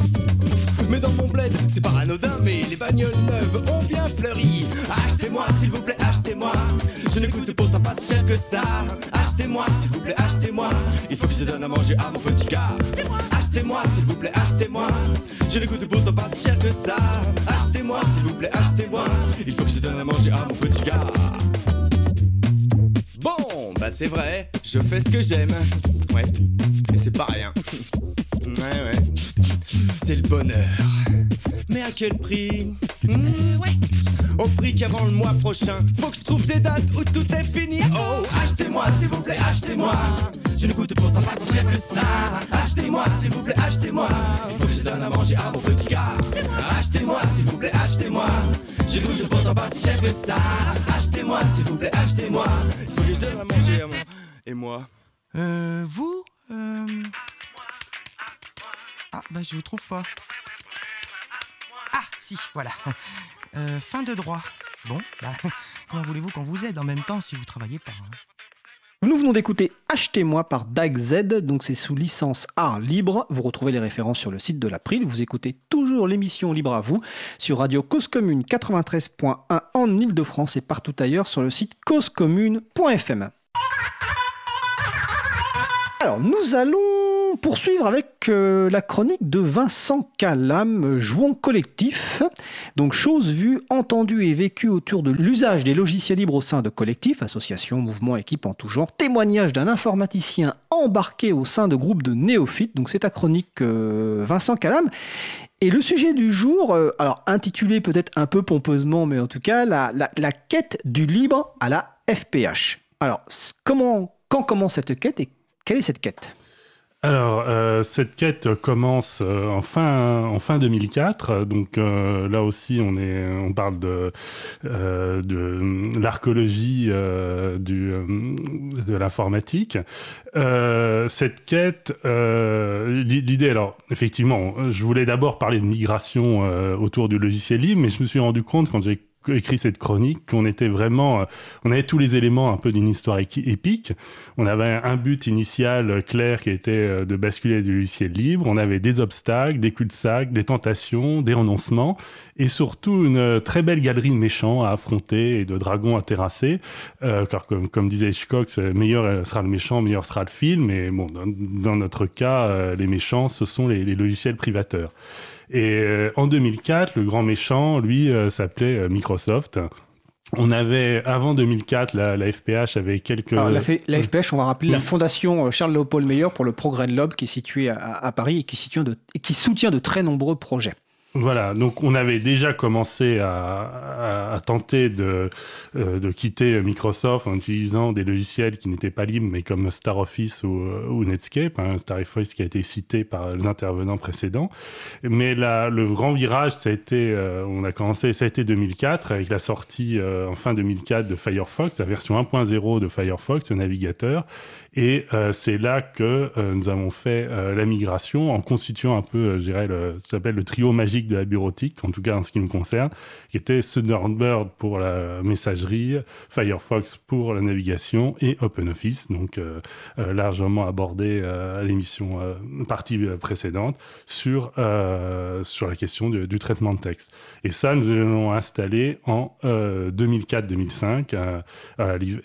H: mais dans mon bled, c'est pas anodin, mais les bagnoles neuves ont bien fleuri. Achetez-moi, s'il vous plaît, achetez-moi. Je ne coûte pourtant pas si cher que ça. Achetez-moi, s'il vous plaît, achetez-moi. Il faut que je donne à manger à mon petit gars.
I: C'est moi.
H: Achetez-moi, s'il vous plaît, achetez-moi. Je ne coûte pourtant pas si cher que ça. Achetez-moi, s'il vous plaît, achetez-moi. Il faut que je donne à manger à mon petit gars. Bon, bah c'est vrai, je fais ce que j'aime. Ouais, mais c'est pas rien. C'est le bonheur. Mais à quel prix Hmm,
I: Ouais.
H: Au prix qu'avant le mois prochain, faut que je trouve des dates où tout est fini. Oh, achetez-moi, s'il vous plaît, achetez-moi. Je ne coûte pourtant pas si cher que ça. Achetez-moi, s'il vous plaît, achetez-moi. Il faut que je donne à manger à mon petit gars. Achetez-moi, s'il vous plaît, achetez-moi. Je ne coûte pourtant pas si cher que ça. Achetez-moi, s'il vous plaît, achetez-moi. Il faut que je donne à manger à mon. Et moi
J: Euh, vous bah je vous trouve pas. Ah, si, voilà. Euh, fin de droit. Bon, bah, <laughs> comment voulez-vous qu'on vous aide en même temps si vous travaillez pas hein?
A: Nous venons d'écouter Achetez-moi par Dag Z, donc c'est sous licence art libre. Vous retrouvez les références sur le site de l'April. Vous écoutez toujours l'émission Libre à vous sur Radio Cause Commune 93.1 en Ile-de-France et partout ailleurs sur le site causecommune.fm. Alors, nous allons poursuivre avec euh, la chronique de Vincent Calam, Jouons collectif. Donc, choses vues, entendues et vécues autour de l'usage des logiciels libres au sein de collectifs, associations, mouvements, équipes en tout genre. Témoignage d'un informaticien embarqué au sein de groupes de néophytes. Donc, c'est ta chronique, euh, Vincent Calam. Et le sujet du jour, euh, alors intitulé peut-être un peu pompeusement, mais en tout cas, la, quête du libre à la FPH. Alors, comment, quand commence cette quête et quelle est cette quête?
K: Alors, euh, cette quête commence euh, en, fin, en fin 2004. Donc euh, là aussi, on, est, on parle de, euh, de l'archéologie de l'informatique. Cette quête, l'i- l'idée, alors effectivement, je voulais d'abord parler de migration autour du logiciel libre, mais je me suis rendu compte quand j'ai écrit cette chronique qu'on était vraiment, euh, on avait tous les éléments un peu d'une histoire épique. On avait un but initial euh, clair qui était euh, de basculer du logiciel libre. On avait des obstacles, des cul-de-sac, des tentations, des renoncements et surtout une très belle galerie de méchants à affronter et de dragons à terrasser. Car comme, comme disait Hitchcock, meilleur sera le méchant, meilleur sera le film. Et bon, dans, notre cas, les méchants, ce sont les logiciels privateurs. Et euh, en 2004, le grand méchant, lui, euh, s'appelait euh, Microsoft. on avait, avant 2004, la, la FPH avait quelques...
A: Alors, la, F- la FPH, on va rappeler la fondation euh, Charles-Léopold Meyer pour le progrès de l'homme qui est située à, à Paris et qui, soutient de, et qui soutient de très nombreux projets.
K: Voilà, donc on avait déjà commencé à, à, à tenter de, euh, de quitter Microsoft en utilisant des logiciels qui n'étaient pas libres, mais comme Star Office ou, ou Netscape, hein, Star Office qui a été cité par les intervenants précédents. Mais le grand virage, ça a été, euh, on a commencé, ça a été 2004 avec la sortie euh, en fin 2004 de Firefox, la version 1.0 de Firefox, le navigateur. Et euh, c'est là que euh, nous avons fait euh, la migration en constituant un peu, je dirais, le, ça s'appelle le trio magique de la bureautique, en tout cas en ce qui me concerne, qui était Thunderbird pour la messagerie, Firefox pour la navigation et OpenOffice, donc largement abordé à l'émission partie précédente sur, sur la question du, traitement de texte. Et ça, nous l'avons installé en 2004-2005.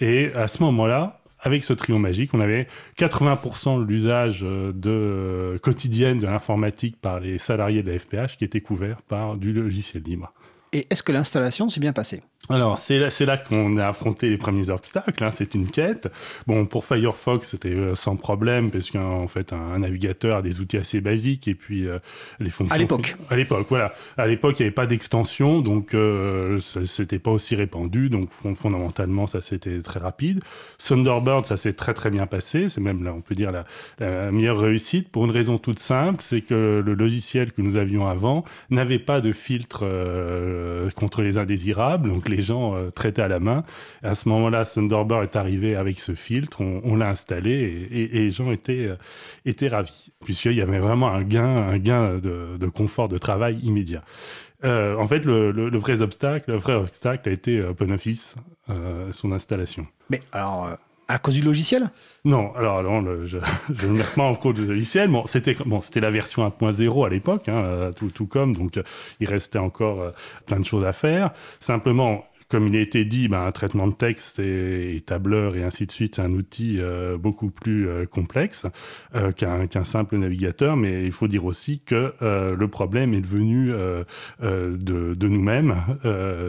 K: et à ce moment-là, avec ce trio magique, on avait 80% de l'usage de quotidienne de l'informatique par les salariés de la FPH qui était couvert par du logiciel libre.
A: Et est-ce que l'installation s'est bien passée?
K: Alors, c'est là, là qu'on a affronté les premiers obstacles. Hein, c'est une quête. Bon, pour Firefox, c'était euh, sans problème, parce qu'en fait, un, un, navigateur a des outils assez basiques et puis euh, les fonctions.
A: À l'époque.
K: À l'époque, voilà. À l'époque, il n'y avait pas d'extension, donc euh, c'était pas aussi répandu. Donc, fondamentalement, ça c'était très rapide. Thunderbird, ça s'est très très bien passé. C'est même là, on peut dire la, la, meilleure réussite pour une raison toute simple, c'est que le logiciel que nous avions avant n'avait pas de filtre euh, contre les indésirables. Donc, les gens euh, traitaient à la main. À ce moment-là, Thunderbird est arrivé avec ce filtre, on, l'a installé et, les gens étaient, euh, étaient ravis, puisqu'il y avait vraiment un gain, un gain de, confort de travail immédiat. Euh, en fait, le, le, vrai obstacle, le vrai obstacle a été OpenOffice, euh, son installation.
A: Mais alors, à cause du logiciel?
K: Non, alors non, le, je ne mets pas en cause du logiciel. Bon, c'était bon, c'était la version 1.0 à l'époque, hein, tout, tout comme, donc il restait encore euh, plein de choses à faire. Simplement, comme il a été dit, ben, un traitement de texte et, et, tableur et ainsi de suite, c'est un outil euh, beaucoup plus euh, complexe euh, qu'un qu simple navigateur. Mais il faut dire aussi que euh, le problème est devenu euh, de, de nous-mêmes,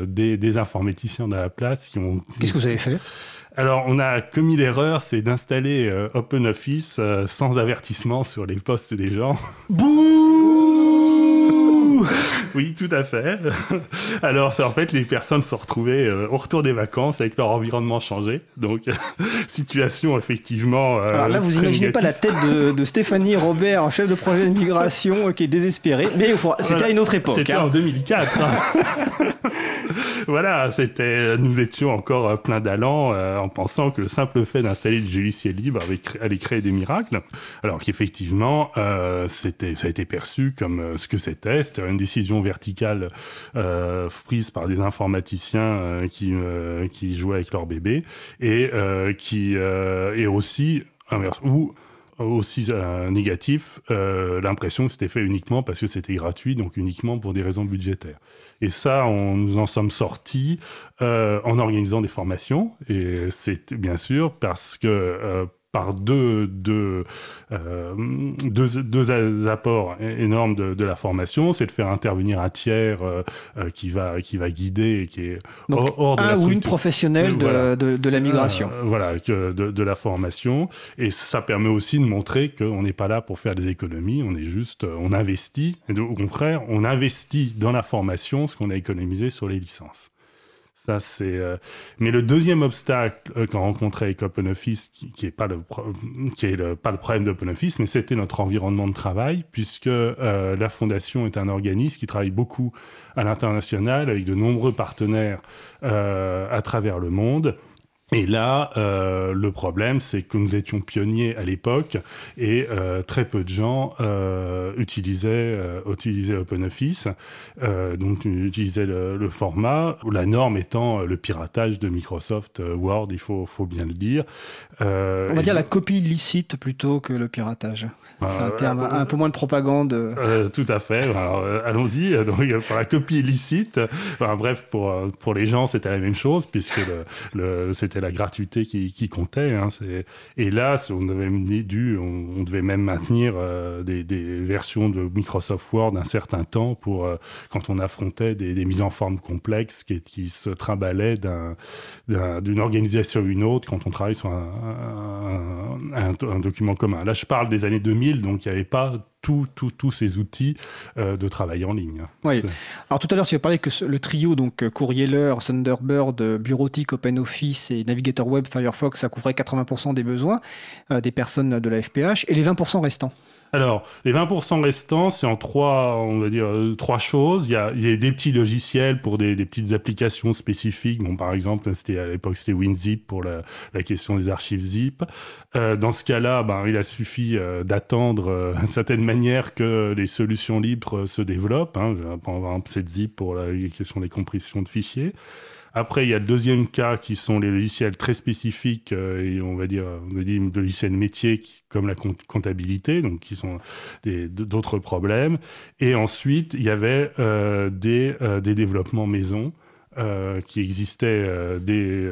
K: des, des, informaticiens de la place qui ont.
A: Qu'est-ce que vous avez fait?
K: Alors, on a commis l'erreur, c'est d'installer euh, OpenOffice euh, sans avertissement sur les postes des gens.
A: Bouh
K: oui, tout à fait. <laughs> Alors, en fait, les personnes se retrouvaient euh, au retour des vacances avec leur environnement changé. Donc, <laughs> situation effectivement.
A: Euh, Alors là, vous imaginez pas la tête de, de, Stéphanie Robert, chef de projet de migration, qui est désespérée. Mais c'était voilà. à une autre époque.
K: C'était hein. en 2004. Hein. <laughs> voilà, c'était, nous étions encore plein d'allant euh, en pensant que le simple fait d'installer du logiciel libre allait créer des miracles. Alors qu'effectivement, euh, c'était, ça a été perçu comme euh, ce que c'était. C'était une décision verticale euh, prise par des informaticiens euh, qui, euh, qui jouaient avec leur bébé et qui et aussi ou aussi négatif, l'impression que c'était fait uniquement parce que c'était gratuit, donc uniquement pour des raisons budgétaires. Et ça, nous en sommes sortis en organisant des formations, et c'est bien sûr parce que par deux, deux, euh, deux, deux, apports énormes de, de la formation, c'est de faire intervenir un tiers euh, qui, va, qui va guider et qui est
A: Donc, hors, de un la ou une professionnelle de, voilà. de, de, la migration.
K: Euh, voilà, de, de, la formation. Et ça permet aussi de montrer qu'on n'est pas là pour faire des économies, on est juste, on investit. Et au contraire, on investit dans la formation ce qu'on a économisé sur les licences. Ça, c'est. Euh... Mais le deuxième obstacle euh, qu'on rencontrait avec OpenOffice, qui, qui est pas le le, pas le problème d'OpenOffice, mais c'était notre environnement de travail, puisque euh, la fondation est un organisme qui travaille beaucoup à l'international avec de nombreux partenaires euh, à travers le monde. Et là, euh, le problème, c'est que nous étions pionniers à l'époque et euh, très peu de gens euh, utilisaient, utilisaient OpenOffice, donc utilisaient le, le, format, la norme étant le piratage de Microsoft Word, il faut, faut bien le dire.
A: On va dire la copie licite plutôt que le piratage. C'est un terme un peu moins de propagande.
K: tout à fait. Allons-y. Donc, pour la copie illicite, enfin, bref, pour, pour les gens, c'était la même chose puisque le, le c'était c'était la gratuité qui, comptait. Hein, et là, on, avait dû, on, devait même maintenir euh, des, versions de Microsoft Word un certain temps pour euh, quand on affrontait des, mises en forme complexes qui, se trimbalaient d'une organisation à une autre quand on travaille sur un, un, un, document commun. Là, je parle des années 2000, donc il n'y avait pas tous ces outils euh, de travail en ligne.
A: Oui. Alors tout à l'heure, tu as parlé que le trio, donc euh, Courrieler, Thunderbird, euh, Bureautique, OpenOffice et Navigator Web, Firefox, ça couvrait 80% des besoins des personnes de la FPH. Et les 20% restants
K: alors, les 20% restants, c'est en trois, on va dire, euh, trois choses. Il y, a, des petits logiciels pour des, petites applications spécifiques. Bon, par exemple, c'était à l'époque, c'était WinZip pour la, question des archives zip. Euh, dans ce cas-là, ben, il a suffi euh, d'attendre d'une certaine manière que les solutions libres se développent. Hein. Par exemple, zip pour la question des compressions de fichiers. Après, il y a le deuxième cas qui sont les logiciels très spécifiques euh, et on va dire, on dit de logiciels métiers comme la comptabilité, donc qui sont d'autres problèmes. Et ensuite, il y avait euh, des, euh, des développements maison qui existaient des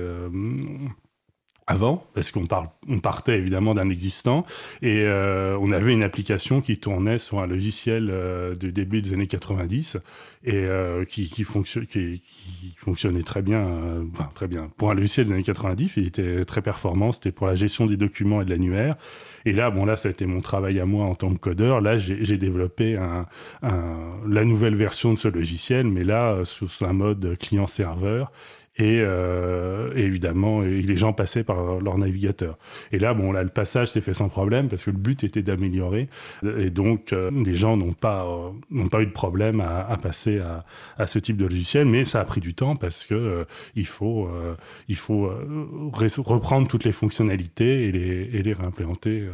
K: avant, parce qu'on on partait évidemment d'un existant, et euh, on avait une application qui tournait sur un logiciel euh, du début des années 90, et euh, qui, fonctionnait très bien, très bien. Pour un logiciel des années 90, il était très performant, c'était pour la gestion des documents et de l'annuaire. Et là, bon là, ça a été mon travail à moi en tant que codeur. Là, j'ai développé la nouvelle version de ce logiciel, mais là, sous un mode client-serveur. Euh, et, évidemment, les gens passaient par leur navigateur. Et là, bon, là, le passage s'est fait sans problème parce que le but était d'améliorer. Et donc, euh, les gens n'ont pas, euh, n'ont pas eu de problème à, passer à, ce type de logiciel, mais ça a pris du temps parce que il faut, il faut reprendre toutes les fonctionnalités et les, et les réimplémenter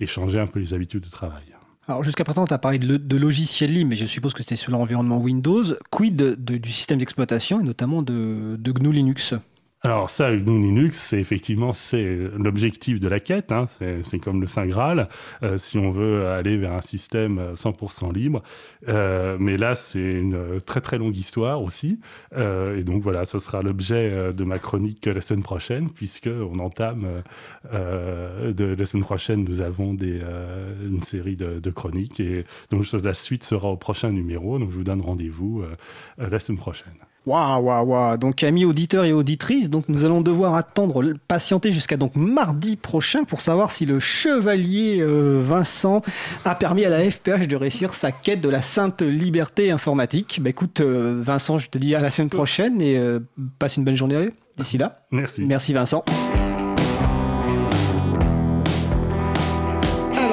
K: et changer un peu les habitudes de travail.
A: Alors jusqu'à présent, tu as parlé de, de logiciels libres, mais je suppose que c'était sur l'environnement Windows. Quid du système d'exploitation et notamment de GNU Linux?
K: Alors ça, GNU Linux, c'est effectivement c'est l'objectif de la quête. Hein. c'est comme le Saint Graal. Euh, si on veut aller vers un système 100% libre, euh, mais là c'est une très très longue histoire aussi. Euh, et donc voilà, ce sera l'objet de ma chronique la semaine prochaine, puisque on entame la semaine prochaine. Nous avons des, une série de, chroniques et donc la suite sera au prochain numéro. Donc je vous donne rendez-vous la semaine prochaine.
A: Waouh, waouh, waouh. Donc, amis auditeurs et auditrices, donc nous allons devoir attendre, patienter jusqu'à donc mardi prochain pour savoir si le chevalier euh, Vincent a permis à la FPH de réussir sa quête de la sainte liberté informatique. Bah écoute, euh, Vincent, je te dis à la semaine prochaine et euh, passe une bonne journée d'ici là.
K: Merci.
A: Merci, Vincent.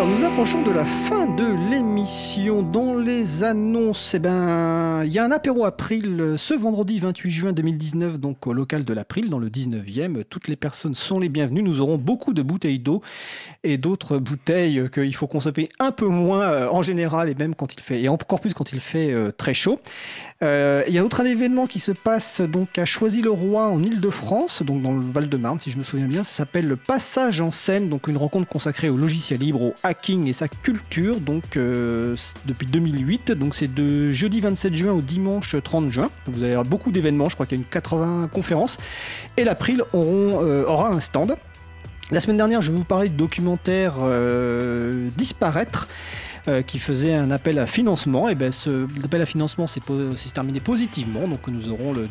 A: nous approchons de la fin de l'émission. Dans les annonces, eh ben, il y a un apéro April ce vendredi 28 juin 2019, donc au local de l'April, dans le 19e. Toutes les personnes sont les bienvenues. Nous aurons beaucoup de bouteilles d'eau et d'autres bouteilles qu'il faut consommer un peu moins euh, en général et même quand il fait, et encore plus quand il fait euh, très chaud. Euh, il y a un autre événement qui se passe donc à Choisy-le-Roi en Ile-de-France, donc dans le Val-de-Marne si je me souviens bien. Ça s'appelle le Passage en scène, donc une rencontre consacrée au logiciel libre, au hacking et sa culture, donc euh, depuis 2008. Donc c'est de jeudi 27 juin au dimanche 30 juin. vous allez avoir beaucoup d'événements, je crois qu'il y a une 80 conférences. Et l'April euh, aura un stand. La semaine dernière, je vais vous parler de documentaire Disparaître. Euh, qui faisait un appel à financement. Et ben, ce appel à financement s'est terminé positivement. Donc nous aurons le,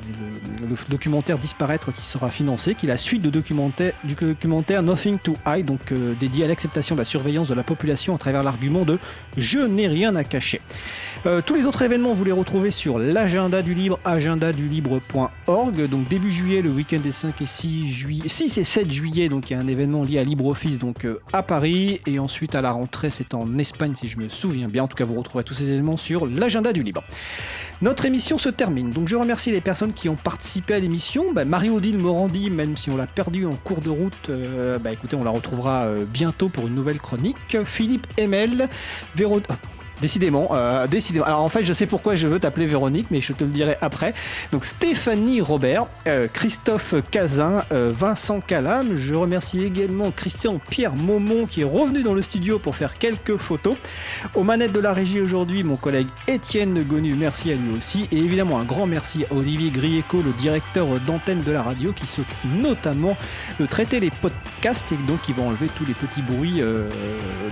A: documentaire Disparaître qui sera financé, qui est la suite de documentaire, du documentaire Nothing to Hide, donc euh, dédié à l'acceptation de la surveillance de la population à travers l'argument de Je n'ai rien à cacher. Euh, tous les autres événements, vous les retrouvez sur l'agenda du libre, agendadulibre.org. Donc début juillet, le week-end des 5 et 6 juillet, 6 et 7 juillet, donc il y a un événement lié à LibreOffice donc à Paris et ensuite à la rentrée, c'est en Espagne si je me souviens bien. En tout cas, vous retrouverez tous ces éléments sur l'agenda du libre. Notre émission se termine. Donc je remercie les personnes qui ont participé à l'émission. Bah, Marie-Odile Morandi, même si on l'a perdue en cours de route, euh, bah, écoutez, on la retrouvera euh, bientôt pour une nouvelle chronique. Philippe Emel, Véro... Décidément, euh, décidément. Alors en fait, je sais pourquoi je veux t'appeler Véronique, mais je te le dirai après. Donc Stéphanie Robert, euh, Christophe Cazin, euh, Vincent Calam. Je remercie également Christian Pierre Maumont qui est revenu dans le studio pour faire quelques photos. Aux manettes de la régie aujourd'hui, mon collègue Étienne Gonu, merci à lui aussi. Et évidemment, un grand merci à Olivier Grieco, le directeur d'antenne de la radio, qui s'occupe notamment de traiter les podcasts et donc qui va enlever tous les petits bruits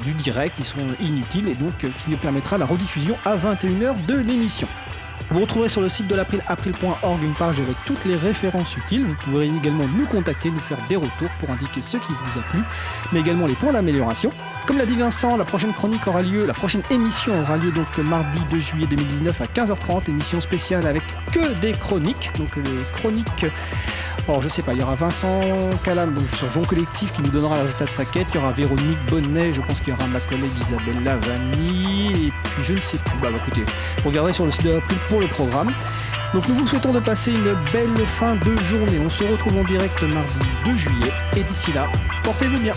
A: du direct qui sont inutiles et donc qui nous la rediffusion à 21h de l'émission. Vous retrouverez sur le site de l'April, april.org, une page avec toutes les références utiles. Vous pourrez également nous contacter, nous faire des retours pour indiquer ce qui vous a plu, mais également les points d'amélioration. Comme l'a dit Vincent, la prochaine chronique aura lieu, la prochaine émission aura lieu donc mardi 2 juillet 2019 à 15h30, émission spéciale avec que des chroniques, donc les chroniques alors je sais pas, il y aura Vincent Calam donc, sur Jean Collectif qui nous donnera le résultat de sa quête. Il y aura Véronique Bonnet, je pense qu'il y aura ma collègue Isabelle Lavani. Et puis je ne sais plus. Bah, bah écoutez, regardez sur le site de l'April pour le programme. Donc nous vous souhaitons de passer une belle fin de journée. On se retrouve en direct mardi 2 juillet. Et d'ici là, portez-vous bien.